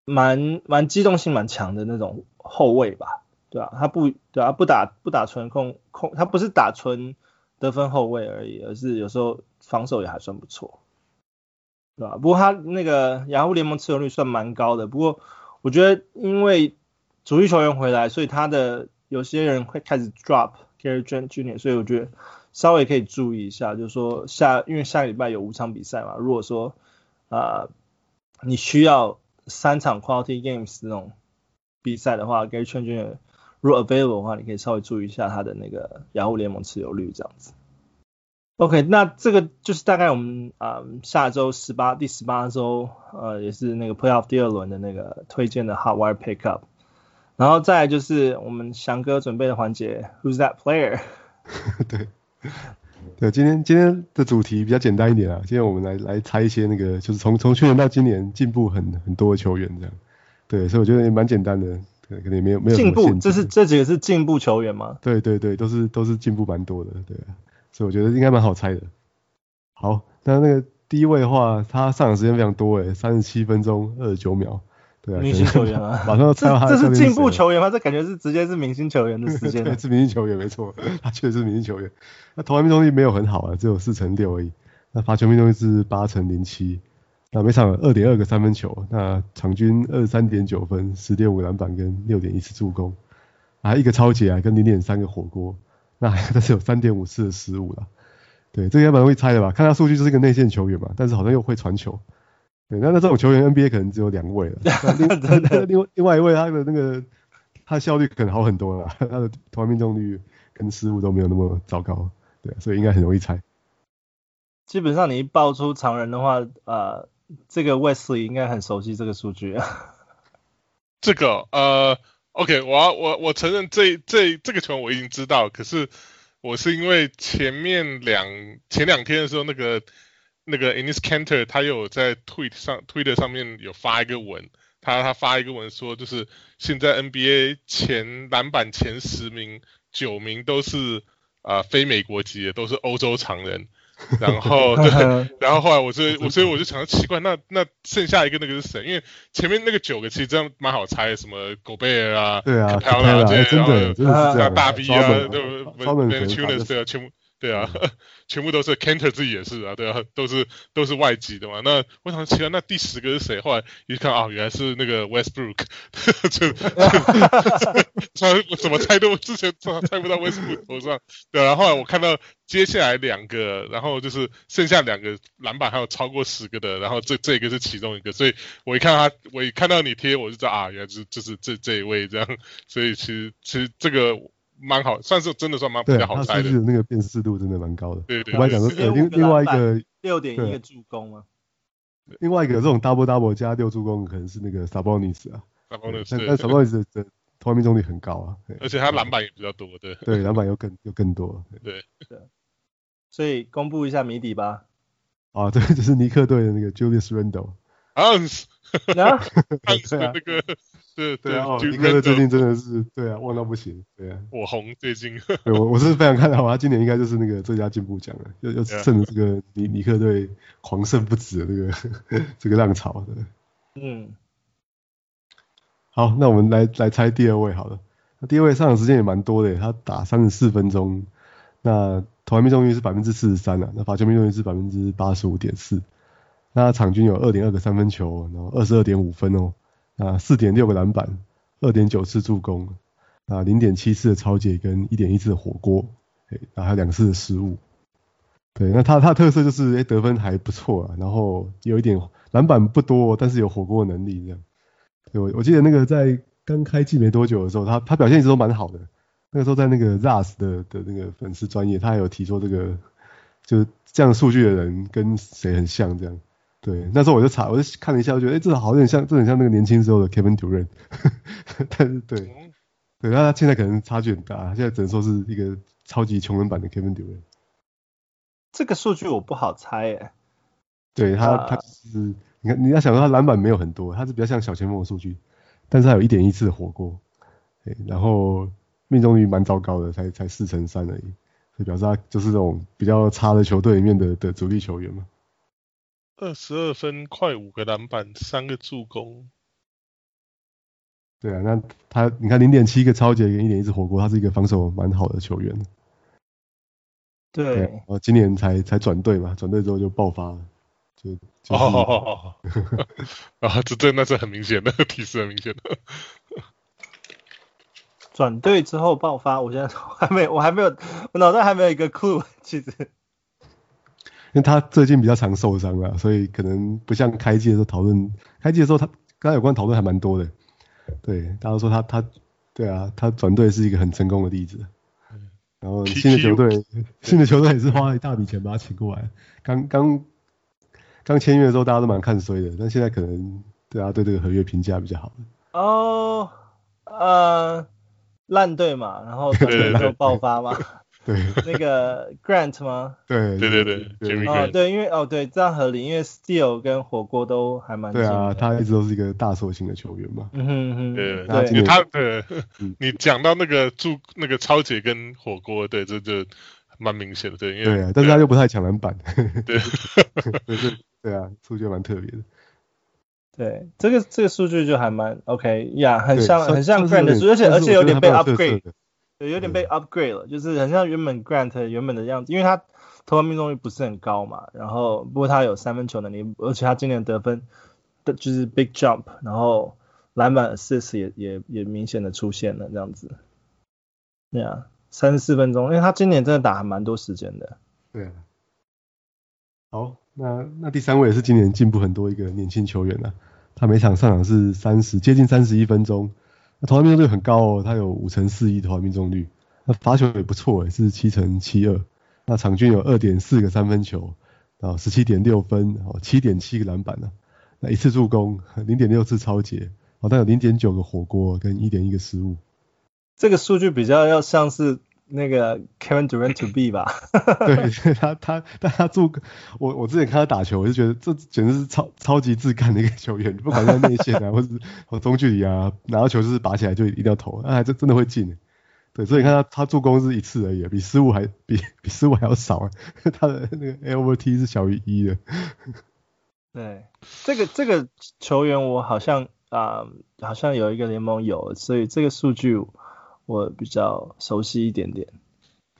蛮蛮机动性蛮强的那种后卫吧，对啊，他不对啊，不打不打纯控控，他不是打纯得分后卫而已，而是有时候。防守也还算不错，对吧？不过他那个雅虎联盟持有率算蛮高的。不过我觉得因为主力球员回来，所以他的有些人会开始 drop Gary Trent Jr.，所以我觉得稍微可以注意一下，就是说下因为下个礼拜有五场比赛嘛，如果说啊、你需要三场 quality games 这种比赛的话，Gary Trent Jr. 如果 available 的话，你可以稍微注意一下他的那个雅虎联盟持有率这样子。OK，那这个就是大概我们啊、下周十八第十八周呃也是那个 Playoff 第二轮的那个推荐的 Hot Wire Pickup，然后再来就是我们翔哥准备的环节 Who's That Player？对对，今天今天的主题比较简单一点啊，今天我们来来猜一些那个就是从从去年到今年进步很很多的球员这样，对，所以我觉得也蛮简单的，可能也没有没有进步，这是这几个是进步球员吗？对对对，都是都是进步蛮多的，对。所以我觉得应该蛮好猜的。好，那那个第一位的话，他上场时间非常多诶，三十七分钟二十九秒。对啊，明星球员啊，马上要猜到他。这是进步球员吗？这感觉是直接是明星球员的时间。对，是明星球员没错，他确实是明星球员。那投篮命中率没有很好啊，只有四成六而已。那罚球命中率是八成零七。那每场二点二个三分球，那场均二十三点九分，十点五篮板跟六点一次助攻，还一个超级啊，跟零点三个火锅。那 还是有三点五次的失误了，对，这个也蛮容易猜的吧？看他数据就是一个内线球员嘛，但是好像又会传球，对，那那这种球员 NBA 可能只有两位了，另另外另外一位他的那个他的效率可能好很多了，他的投篮命中率跟失误都没有那么糟糕，对，所以应该很容易猜。基本上你一爆出常人的话，呃，这个 Wesley 应该很熟悉这个数据啊。这个呃。OK，我要我我承认这这这个球我已经知道，可是我是因为前面两前两天的时候，那个那个 Enis Kanter 他有在 Tweet 上 Twitter 上面有发一个文，他他发一个文说，就是现在 NBA 前篮板前十名九名都是啊、呃、非美国籍的，都是欧洲常人。然后 对，然后后来我就我所以我就想到奇怪，那那剩下一个那个是谁？因为前面那个九个其实这样蛮好猜，什么狗贝尔啊，对啊，漂亮啊这些，真的真的是这样，大 B 啊，对不对？全部。对啊，全部都是 Kanter 自己也是啊，对啊，都是都是外籍的嘛。那我想奇怪，那第十个是谁？后来一看啊，原来是那个 Westbrook，就 他怎么猜都之前猜不到 Westbrook 头上。对啊，然后后来我看到接下来两个，然后就是剩下两个篮板还有超过十个的，然后这这个是其中一个，所以我一看他，我一看到你贴，我就知道啊，原来是就是这这一位这样。所以其实其实这个。蛮好，算是真的算蛮比较好猜的。那个辨识度真的蛮高的。对对，我还讲说，另另外一个六点一个助攻吗？另外一个这种 double double 加六助攻，可能是那个 Sabonis 啊。Sabonis，但但 Sabonis 的投篮命中率很高啊。而且他篮板也比较多，对。对，篮板又更又更多。对。对。所以公布一下谜底吧。啊，对，就是尼克队的那个 Julius Randle。啊？对啊，那个。对对啊，尼克最近真的是对啊，旺到不行，对啊，火红最近，对我我是非常看好他今年应该就是那个最佳进步奖了，要要趁着这个尼尼克队狂胜不止的这个 这个浪潮的。嗯。好，那我们来来猜第二位好了。那第二位上场时间也蛮多的，他打三十四分钟，那投篮命中率是百分之四十三啊，那罚球命中率是百分之八十五点四，那场均有二点二个三分球，然后二十二点五分哦，啊四点六个篮板，二点九次助攻，啊零点七次的抄截跟一点一次的火锅，哎，然后还有两次的失误。对，那他他特色就是哎得分还不错啊，然后有一点篮板不多，但是有火锅的能力这样。对，我我记得那个在刚开季没多久的时候，他他表现一直都蛮好的。那个时候在那个 ZAS 的的那个粉丝专业，他还有提出这个就是这样数据的人跟谁很像这样。对，那时候我就查，我就看了一下，我觉得哎，这好像像，这很像那个年轻时候的 Kevin Durant。但是对，对，那他现在可能差距很大，现在只能说是一个超级穷人版的 Kevin Durant。这个数据我不好猜诶。对他，他就是。你看，你要想说他篮板没有很多，他是比较像小前锋的数据，但是他有一点一次的火锅，然后命中率蛮糟糕的，才才四成三而已，所以表示他就是这种比较差的球队里面的的主力球员嘛。二十二分，快五个篮板，三个助攻。对啊，那他你看零点七个超级跟一点一只火锅，他是一个防守蛮好的球员。对，对，然后今年才才转队嘛，转队之后就爆发了。就就是、哦，啊，这这那是很明显的提示，很明显的。转队之后爆发，我现在还没，我还没有，我脑袋还没有一个 clue，其实。因为他最近比较常受伤了，所以可能不像开季的时候讨论，开季的时候他刚才有关讨论还蛮多的。对，大家都说他他，对啊，他转队是一个很成功的例子。然后新的球队，新的球队也是花了一大笔钱把他请过来，刚刚。刚签约的时候，大家都蛮看衰的，但现在可能大家对这个合约评价比较好。哦，呃，烂队嘛，然后转队爆发嘛。对。那个 Grant 吗？对对对对。哦，对，因为哦对，这样合理，因为 Steel 跟火锅都还蛮。对啊，他一直都是一个大寿星的球员嘛。嗯哼哼。对对。他对，你讲到那个助那个超姐跟火锅，对，这就蛮明显的，对，因为对啊，但是他又不太抢篮板。对。对啊，数据蛮特别的。对，这个这个数据就还蛮 OK 呀，很像很像 Grant 的数据，而且而且有点被 upgrade，对，有点被 upgrade 了，就是很像原本 Grant 原本的样子，因为他投篮命中率不是很高嘛，然后不过他有三分球能力，而且他今年得分的就是 big jump，然后篮板 assist 也也也明显的出现了这样子。对啊，三十四分钟，因为他今年真的打还蛮多时间的。对啊。好。那那第三位也是今年进步很多一个年轻球员啊，他每场上场是三十接近三十一分钟，那投篮命中率很高哦，他有五成四一投篮命中率，那罚球也不错诶，是七成七二，那场均有二点四个三分球，啊十七点六分，哦七点七个篮板呢，那一次助攻，零点六次超截，哦但有零点九个火锅跟一点一个失误，这个数据比较要像是。那个 Kevin Durant to be 吧，对，他他但他助我我之前看他打球，我就觉得这简直是超超级自干的一个球员，不管在内线啊，或者或中距离啊，拿到球就是拔起来就一定要投，那还真真的会进。对，所以你看他他助攻是一次而已，比失误还比比失误还要少，他的那个 L over T 是小于一的。对，这个这个球员我好像啊、呃、好像有一个联盟有，所以这个数据。我比较熟悉一点点，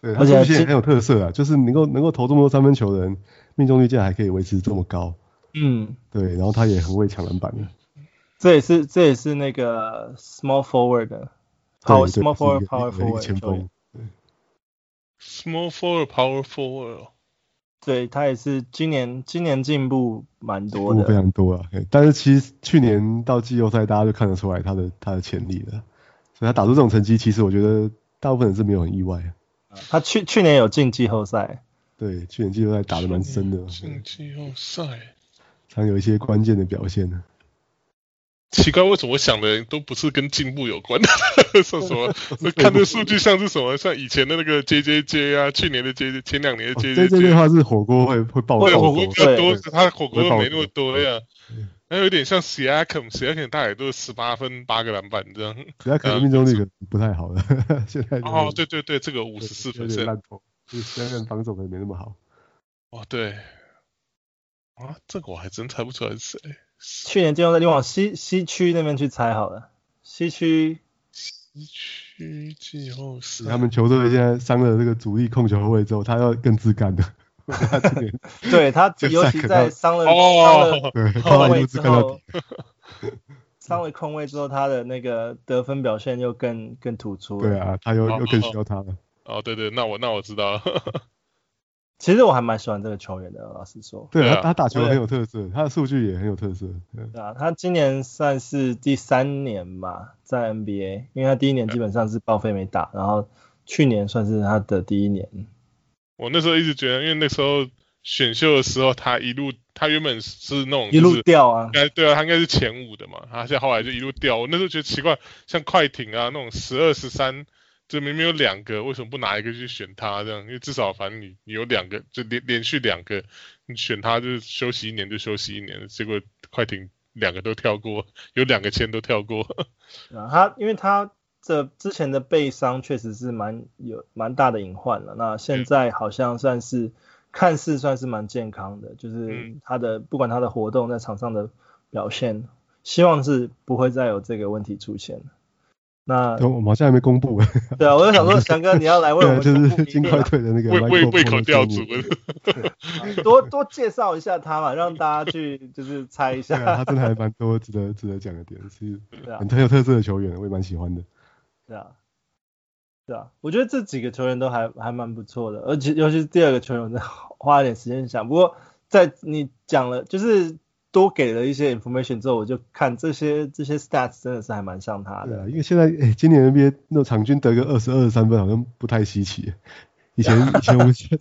对，而且很有特色啊，就是能够能够投这么多三分球的人，命中率竟然还可以维持这么高，嗯，对，然后他也很会抢篮板的，这也是这也是那个 small forward 的，power small forward power forward 前锋，对，small forward power forward，对他也是今年今年进步蛮多的，非常多啊，但是其实去年到季后赛大家就看得出来他的他的潜力了。他打出这种成绩，其实我觉得大部分人是没有很意外啊。他去去年有进季后赛，对，去年季后赛打得蛮深的。进季后赛，常有一些关键的表现呢。奇怪，为什么我想的都不是跟进步有关的？说 什么？看这数据像是什么？像以前的那个 JJJ 啊，去年的 JJ，前两年的 JJJ。JJJ 的话是火锅会会爆，对，火锅比较多，他火锅没那么多呀。那有点像 Siakam，Siakam 大概都是十八分八个篮板这样。Siakam 命中率可不太好了，现在。哦，对对对，这个五十四分是烂投，就是 Siakam 防守可能没那么好。哦，对。啊，这个我还真猜不出来是谁。去年季后赛，你往西西区那边去猜好了。西区，西区季后赛，他们球队现在伤了这个主力控球后卫之后，他要更自干的。他对他，尤其在伤了伤了后卫之后，伤了空位之后，他的那个得分表现又更更突出。对啊，他又又更需要他了。哦，对对，那我那我知道了。其实我还蛮喜欢这个球员的，老实说。对他，他打球很有特色，他的数据也很有特色。对啊，他今年算是第三年嘛，在 NBA，因为他第一年基本上是报废没打，然后去年算是他的第一年。我那时候一直觉得，因为那时候选秀的时候，他一路他原本是那种一路掉啊，应该对啊，他应该是前五的嘛，他现在后来就一路掉。我那时候觉得奇怪，像快艇啊那种十二十三。就明明有两个，为什么不拿一个去选他这样？因为至少反正你你有两个，就连连续两个，你选他就是休息一年就休息一年。结果快艇两个都跳过，有两个签都跳过。啊，他因为他这之前的背伤确实是蛮有蛮大的隐患了。那现在好像算是、嗯、看似算是蛮健康的，就是他的、嗯、不管他的活动在场上的表现，希望是不会再有这个问题出现。那我们好像还没公布。对啊，我就想说，翔哥你要来为我们就是金块队的那个胃胃胃口吊足，多多介绍一下他嘛，让大家去就是猜一下。他真的还蛮多值得值得讲的点，是很很有特色的球员，我也蛮喜欢的。对啊，对啊，我觉得这几个球员都还还蛮不错的，而且尤其是第二个球员，我花了点时间想。不过在你讲了，就是。多给了一些 information 之后，我就看这些这些 stats 真的是还蛮像他的。对啊，因为现在诶、欸，今年 NBA 那种场均得个二十二三分好像不太稀奇。以前 以前我们在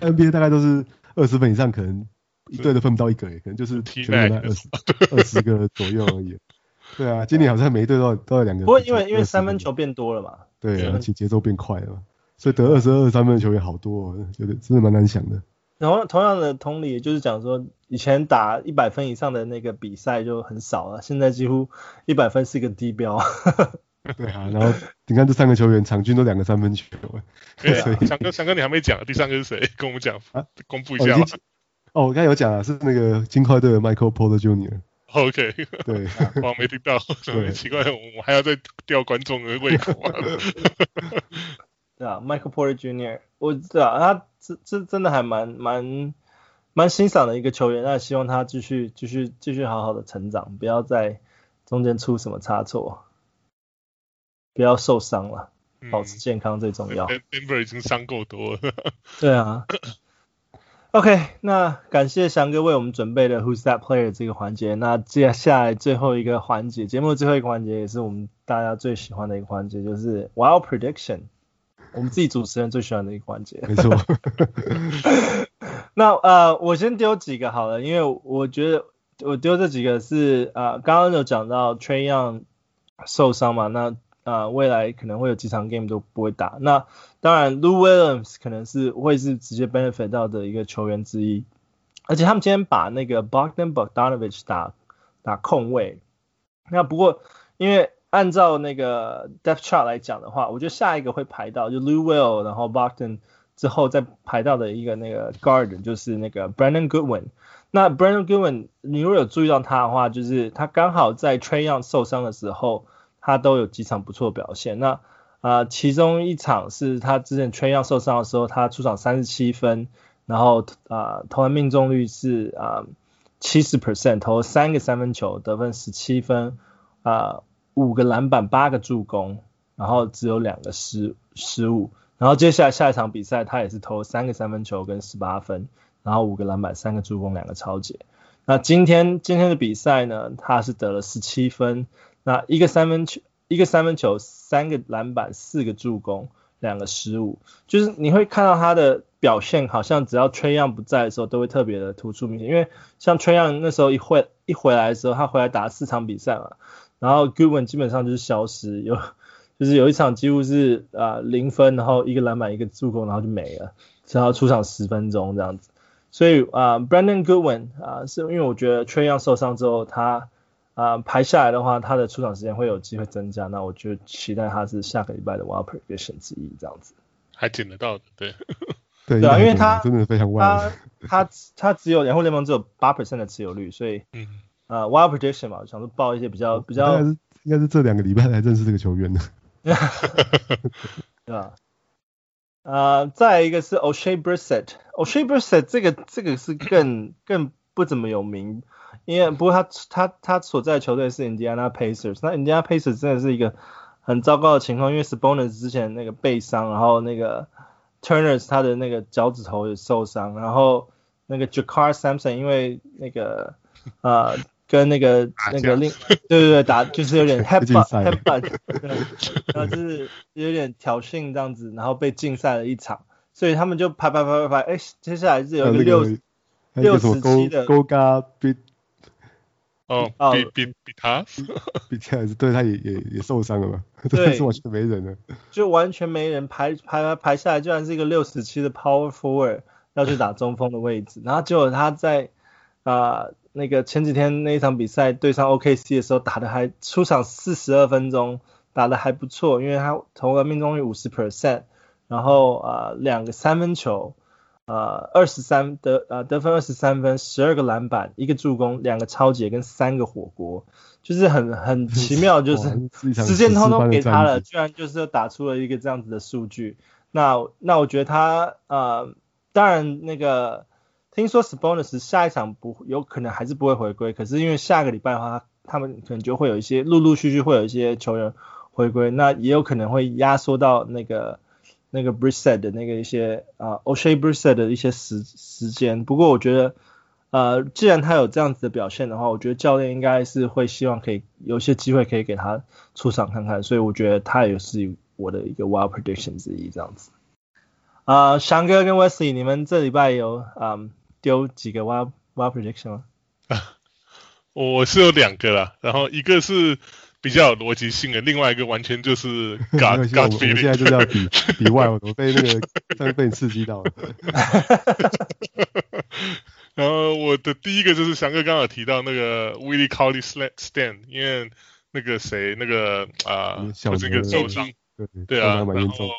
看 NBA 大概都是二十分以上，可能一队都分不到一个，可能就是全部在二十二十个左右而已。对啊，今年好像每一队都有都有两个。不过因为因为三分球变多了嘛，对，啊而且节奏变快了嘛，所以得二十二三分的球员好多，哦，觉得真的蛮难想的。然后同样的同理，就是讲说，以前打一百分以上的那个比赛就很少了，现在几乎一百分是一个低标。对啊，然后你看这三个球员，场均都两个三分球。对啊，翔哥，翔哥你还没讲，第三个是谁？跟我们讲啊，公布一下。哦，我刚才有讲啊，是那个金块队的 Michael Porter Jr.。OK。对，我没听到，对，奇怪，我还要再吊观众的胃口啊。对啊，Michael Porter Jr.，我知道他这这真的还蛮蛮蛮欣赏的一个球员，那希望他继续继续继续好好的成长，不要在中间出什么差错，不要受伤了，保持健康最重要。嗯、Denver 已经伤够多了。对啊。OK，那感谢翔哥为我们准备的 Who's That Player 这个环节，那接下来最后一个环节，节目的最后一个环节也是我们大家最喜欢的一个环节，就是 Wild Prediction。我们自己主持人最喜欢的一个环节。没错。那呃，我先丢几个好了，因为我觉得我丢这几个是呃，刚刚有讲到 Trae Young 受伤嘛，那呃未来可能会有几场 game 都不会打。那当然，Lou Williams 可能是会是直接 benefit 到的一个球员之一。而且他们今天把那个 Bogdan Bogdanovic 打打控卫。那不过因为按照那个 depth chart 来讲的话，我觉得下一个会排到就 Lou Will，然后 Bogdan 之后再排到的一个那个 guard 就是那个 Brandon Goodwin。那 Brandon Goodwin，你如果有注意到他的话，就是他刚好在 Trae Young 受伤的时候，他都有几场不错的表现。那啊、其中一场是他之前 Trae Young 受伤的时候，他出场三十七分，然后啊、投篮命中率是啊七十 percent，投了三个三分球，得分十七分啊。五个篮板，八个助攻，然后只有两个失失误。然后接下来下一场比赛，他也是投三个三分球跟十八分，然后五个篮板，三个助攻，两个超截。那今天今天的比赛呢，他是得了十七分，那一个三分球，一个三分球，三个篮板，四个助攻，两个失误。就是你会看到他的表现，好像只要 Trae Young 不在的时候，都会特别的突出明显。因为像 Trae Young 那时候一回一回来的时候，他回来打四场比赛嘛。然后 Goodwin 基本上就是消失，有就是有一场几乎是啊、呃、零分，然后一个篮板一个助攻，然后就没了，然后出场十分钟这样子。所以啊、呃、Brandon Goodwin 啊、呃，是因为我觉得 Trae Young 受伤之后，他啊、呃、排下来的话，他的出场时间会有机会增加。那我就期待他是下个礼拜的 Wild Prediction 之一这样子。还捡得到的，对 对对啊，因为他真的非常 wild，他他他只有然后联盟只有八 percent 的持有率，所以嗯。呃 Wild Prediction 嘛，我想说报一些比较比较。应该是应该是这两个礼拜才认识这个球员的。对吧？呃，再一个是 Oshae Brissett，Oshae Brissett 这个这个是更更不怎么有名，因为不过他他他所在的球队是 Indiana Pacers，那 Indiana Pacers 真的是一个很糟糕的情况，因为 Sabonis 之前那个背伤，然后那个 Turner 他的那个脚趾头也受伤，然后那个 JaKarr Sampson 因为那个呃。跟那个那个另对对对打就是有点 headbutt headbutt，然后就是有点挑衅这样子，然后被禁赛了一场，所以他们就排排排排排，哎，接下来是有一个六六十七的勾嘎比哦比比比他比起来是对他也也也受伤了嘛，对，是完全没人了，就完全没人排排排排下来，居然是一个六十七的 power forward 要去打中锋的位置，然后结果他在啊。呃那个前几天那一场比赛对上 OKC 的时候打的还出场四十二分钟，打的还不错，因为他投了命中率五十 percent，然后呃两个三分球，呃二十三得呃得分二十三分，十二个篮板，一个助攻，两个超解跟三个火锅，就是很很奇妙，就是 时间通通给他了，居然就是打出了一个这样子的数据。那那我觉得他呃当然那个。听说 Sponos 下一场不有可能还是不会回归，可是因为下个礼拜的话，他们可能就会有一些陆陆续续会有一些球员回归，那也有可能会压缩到那个那个 Brisset 的那个一些啊 Oshae Brissett 的一些时时间。不过我觉得呃，既然他有这样子的表现的话，我觉得教练应该是会希望可以有一些机会可以给他出场看看，所以我觉得他也是我的一个 Wild Prediction 之一这样子。啊、翔哥跟 Wesley，你们这礼拜有嗯。丢几个 wild wild prediction 吗？我是有两个啦，然后一个是比较有逻辑性的，另外一个完全就是 feeling。我现在就是要比 比 wild，我被那个被你刺激到了。然后我的第一个就是翔哥刚刚有提到那个 Willie Cauley-Stein，因为那个谁那个啊，不是一个受伤，对啊，然后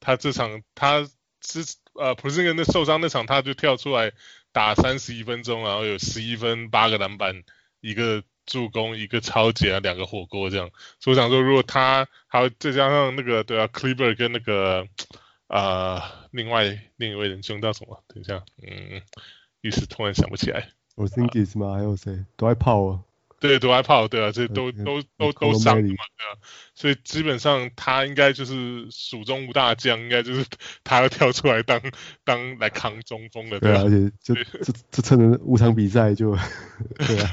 他这场他是。呃，普森根的受伤那场，他就跳出来打三十一分钟，然后有十一分、八个篮板、一个助攻、一个抄截啊，两个火锅这样。所以我想说，如果他还有再加上那个对啊 c l e v e r 跟那个呃，另外另一位仁兄叫什么？等一下，嗯，一时突然想不起来。我 Porzingis 吗？还有谁？都爱泡啊。对，都爱跑，对啊，这都都都都上嘛，对啊，所以基本上他应该就是蜀中无大将，应该就是 他要跳出来当当来扛中锋的，对啊，而且就这这趁着五场比赛就，对啊，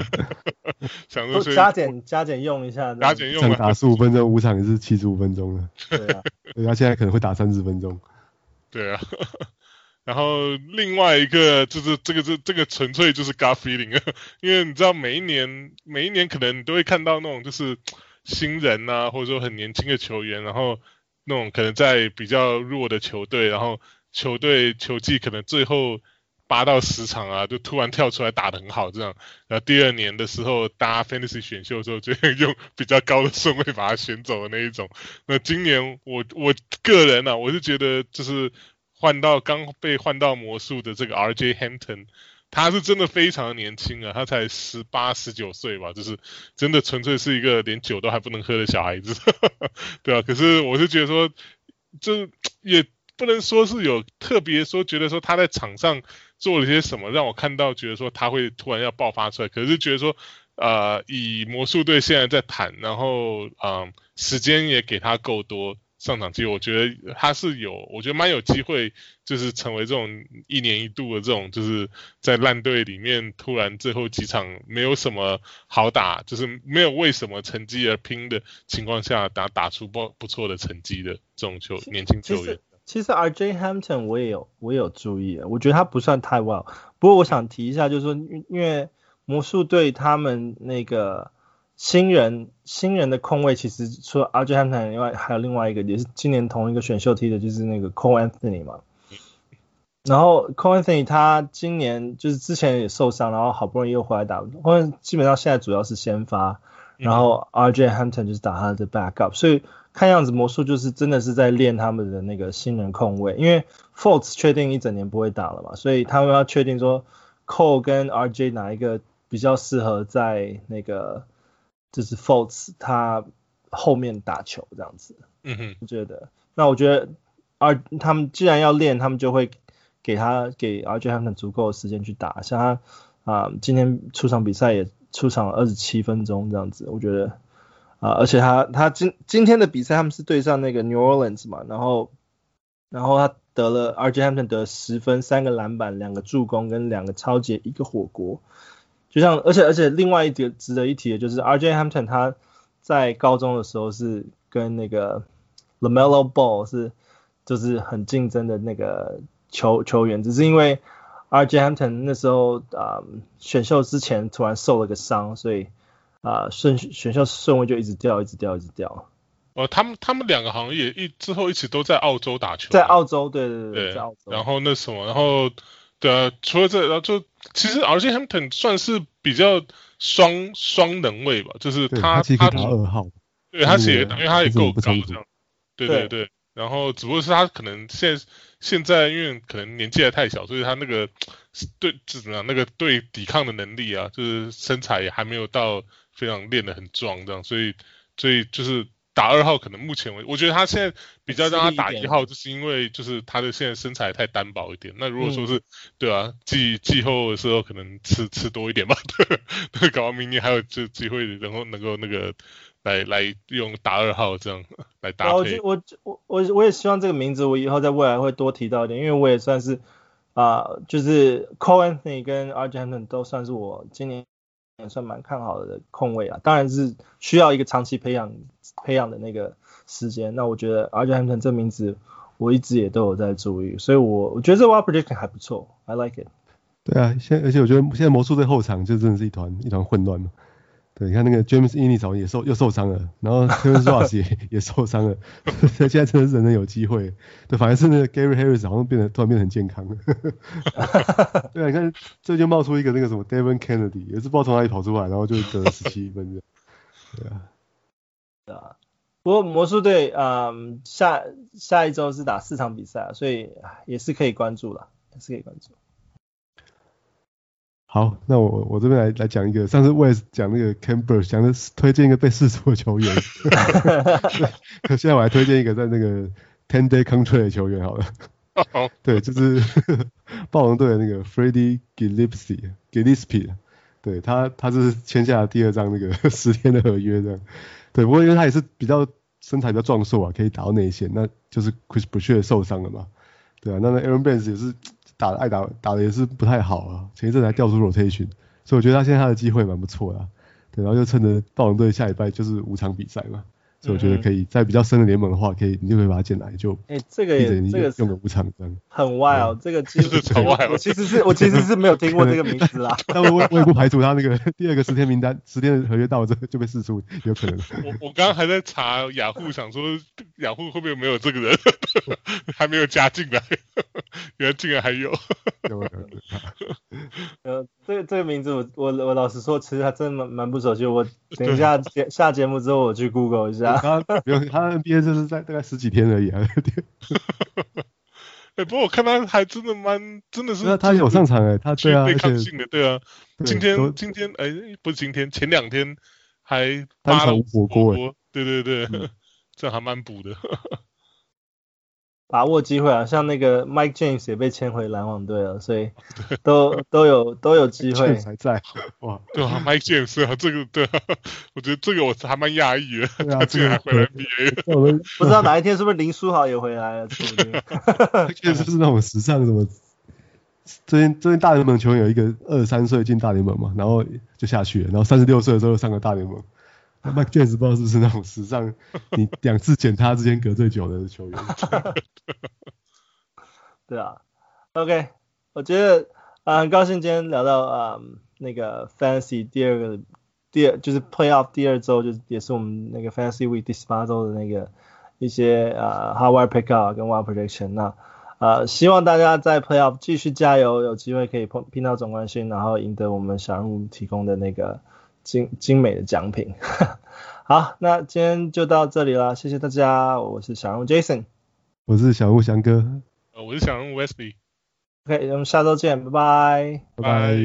想说加减加减用一下，加减用，打十五分钟，五场也是七十五分钟了，对啊，他现在可能会打三十分钟，对啊。然后另外一个就是这个这这个纯粹就是 gut feeling，因为你知道每一年每一年可能你都会看到那种就是新人啊，或者说很年轻的球员，然后那种可能在比较弱的球队，然后球队球技可能最后八到十场啊，就突然跳出来打得很好这样，然后第二年的时候大家 fantasy 选秀的时候就用比较高的顺位把他选走的那一种。那今年我我个人呢、啊，我是觉得就是。换到刚被换到魔术的这个 RJ Hampton，他是真的非常年轻啊，他才十八十九岁吧，就是真的纯粹是一个连酒都还不能喝的小孩子，对啊，可是我是觉得说，就也不能说是有特别说觉得说他在场上做了些什么让我看到觉得说他会突然要爆发出来，可是觉得说，呃，以魔术队现在在谈，然后嗯、呃，时间也给他够多。上场机会，我觉得他是有，我觉得蛮有机会，就是成为这种一年一度的这种，就是在烂队里面突然最后几场没有什么好打，就是没有为什么成绩而拼的情况下打打出不不错的成绩的这种球年轻球员。其实，其实 RJ Hampton 我也有我也有注意，我觉得他不算太 well，不过我想提一下，就是说因为魔术队他们那个。新人新人的控卫其实除了 RJ Hampton 以外，还有另外一个也是今年同一个选秀踢的，就是那个 Cole Anthony 嘛。然后 Cole Anthony 他今年就是之前也受伤，然后好不容易又回来打，后面基本上现在主要是先发，然后 RJ Hampton 就是打他的 backup，所以看样子魔术就是真的是在练他们的那个新人控卫，因为 Fultz 确定一整年不会打了嘛，所以他们要确定说 Cole 跟 RJ 哪一个。比较适合在那个就是 Fultz 他后面打球这样子。嗯哼，我觉得。那我觉得，而他们既然要练，他们就会给他给 RJ Hampton 足够的时间去打。像他啊、呃，今天出场比赛也出场了二十七分钟这样子，我觉得啊、呃，而且他他今今天的比赛他们是对上那个 New Orleans 嘛，然后然后他得了 RJ Hampton 得十分，三个篮板，两个助攻跟两个抄截，一个火锅。就像而且而且另外一点值得一提的就是 RJ Hampton 他在高中的时候是跟那个 LaMelo Ball 是就是很竞争的那个球球员，只是因为 RJ Hampton 那时候啊、呃、选秀之前突然受了个伤，所以啊顺、呃、选秀顺位就一直掉，一直掉，一直掉。哦，他们他们两个好像也一之后一直都在澳洲打球，在澳洲，对对对，对在澳洲。然后那什么，然后对啊，除了这，然后就其实 RJ Hampton 算是比较双双能位吧，就是他他打二号，对他其实因为他也够高这样。对对对，然后只不过是他可能现在现在因为可能年纪还太小，所以他那个对怎么样那个对抵抗的能力啊，就是身材也还没有到非常练得很壮这样，所以所以就是打二号可能目前为止，我觉得他现在比较让他打一号，就是因为就是他的现在身材太单薄一点。那如果说是、嗯、对啊，季季后的时候可能吃吃多一点吧，对，搞到明年还有这机会，然后能够那个。来来用打二号这样来搭配。我我我我我也希望这个名字我以后在未来会多提到一点，因为我也算是啊、呃，就是 Cole Anthony 跟 RJ Hampton 都算是我今年也算蛮看好的控卫啊。当然是需要一个长期培养培养的那个时间。那我觉得 RJ Hampton 这名字我一直也都有在注意，所以我我觉得这 Wild Prediction 还不错，I like it。对啊，现而且我觉得现在魔术队后场就真的是一团一团混乱嘛。你看那个 James Ennis 也受又受伤了，然后 Terrence Ross 也 也受伤了，现在真的是人人有机会。对，反而是那个 Gary Harris 好像变得突然变得很健康了。对啊，你看这就冒出一个那个什么 Devin Kennedy，也是不知道从哪里跑出来，然后就得了十七分。对啊，对啊。不过魔术队嗯下下一周是打四场比赛，所以也是可以关注了，也是可以关注。好，那我我这边来来讲一个，上次 Wes 讲那个 Birch 讲的推荐一个被释出的球员，可现在我来推荐一个在那个 Ten Day Contract 的球员好了。好，对，就是 暴龙队的那个 Freddie Gillespie，Gillespie，对他他是签下了第二张那个十天的合约这样。对，不过因为他也是比较身材比较壮硕啊，可以打到内线，那就是 Chris Boucher 受伤了嘛。对啊，那那 Aaron Baines 也是。打爱打打的也是不太好啊，前一阵才调出 rotation，所以我觉得他现在他的机会蛮不错的，对，然后就趁着暴龙队下礼拜就是五场比赛嘛。所以我觉得可以在比较深的联盟的话，可以你就可以把它捡来，就哎，这个也这个用个五场这样，很 wild，这个其实 很 wild。我其实是我其实是没有听过这个名字啦，但我我也不排除他那个第二个十天名单，十天的合约到了之后就被释出，有可能。我我刚刚还在查雅虎，想说雅虎会不会没有这个人，还没有加进来，原来竟然还有。呃，这个这个名字我我我老实说，其实还真蛮蛮不熟悉。我等一下节下节目之后我去 Google 一下。他不用，他 NBA 就是在大概十几天而已啊。哎、欸，不过我看他还真的蛮，真的是他他有上场哎、欸，他对啊，对抗性的对啊。今天今天哎、欸，不是今天，前两天还单场火锅，对对对，嗯、这还蛮补的。把握机会啊，像那个 Mike James 也被签回篮网队了，所以都 都有都有机会。还在哇，对啊，Mike James 啊，这个对啊，我觉得这个我还蛮讶异的，他竟然还回来 NBA。不知道哪一天是不是林书豪也回来了？确实是那种时尚什么，最近最近大联盟球员有一个二十三岁进大联盟嘛，然后就下去了，然后三十六岁的时候又上了大联盟。Mike James 不知道是不是那种史上你两次捡他之间隔最久的球员。对啊，OK，我觉得啊很高兴今天聊到啊、那个 Fancy 第二个第二就是 Playoff 第二周就是也是我们那个 Fancy Week 第十八周的那个一些啊 Hot Wire Pickup 跟 Wild Prediction。那啊希望大家在 Playoff 继续加油，有机会可以碰拼到总冠军，然后赢得我们小人物提供的那个。精精美的奖品，好，那今天就到这里了，谢谢大家，我是小人物 Jason，我是小人物翔哥，呃，我是小人物 Wesley，OK，我们下周见，拜拜，拜拜。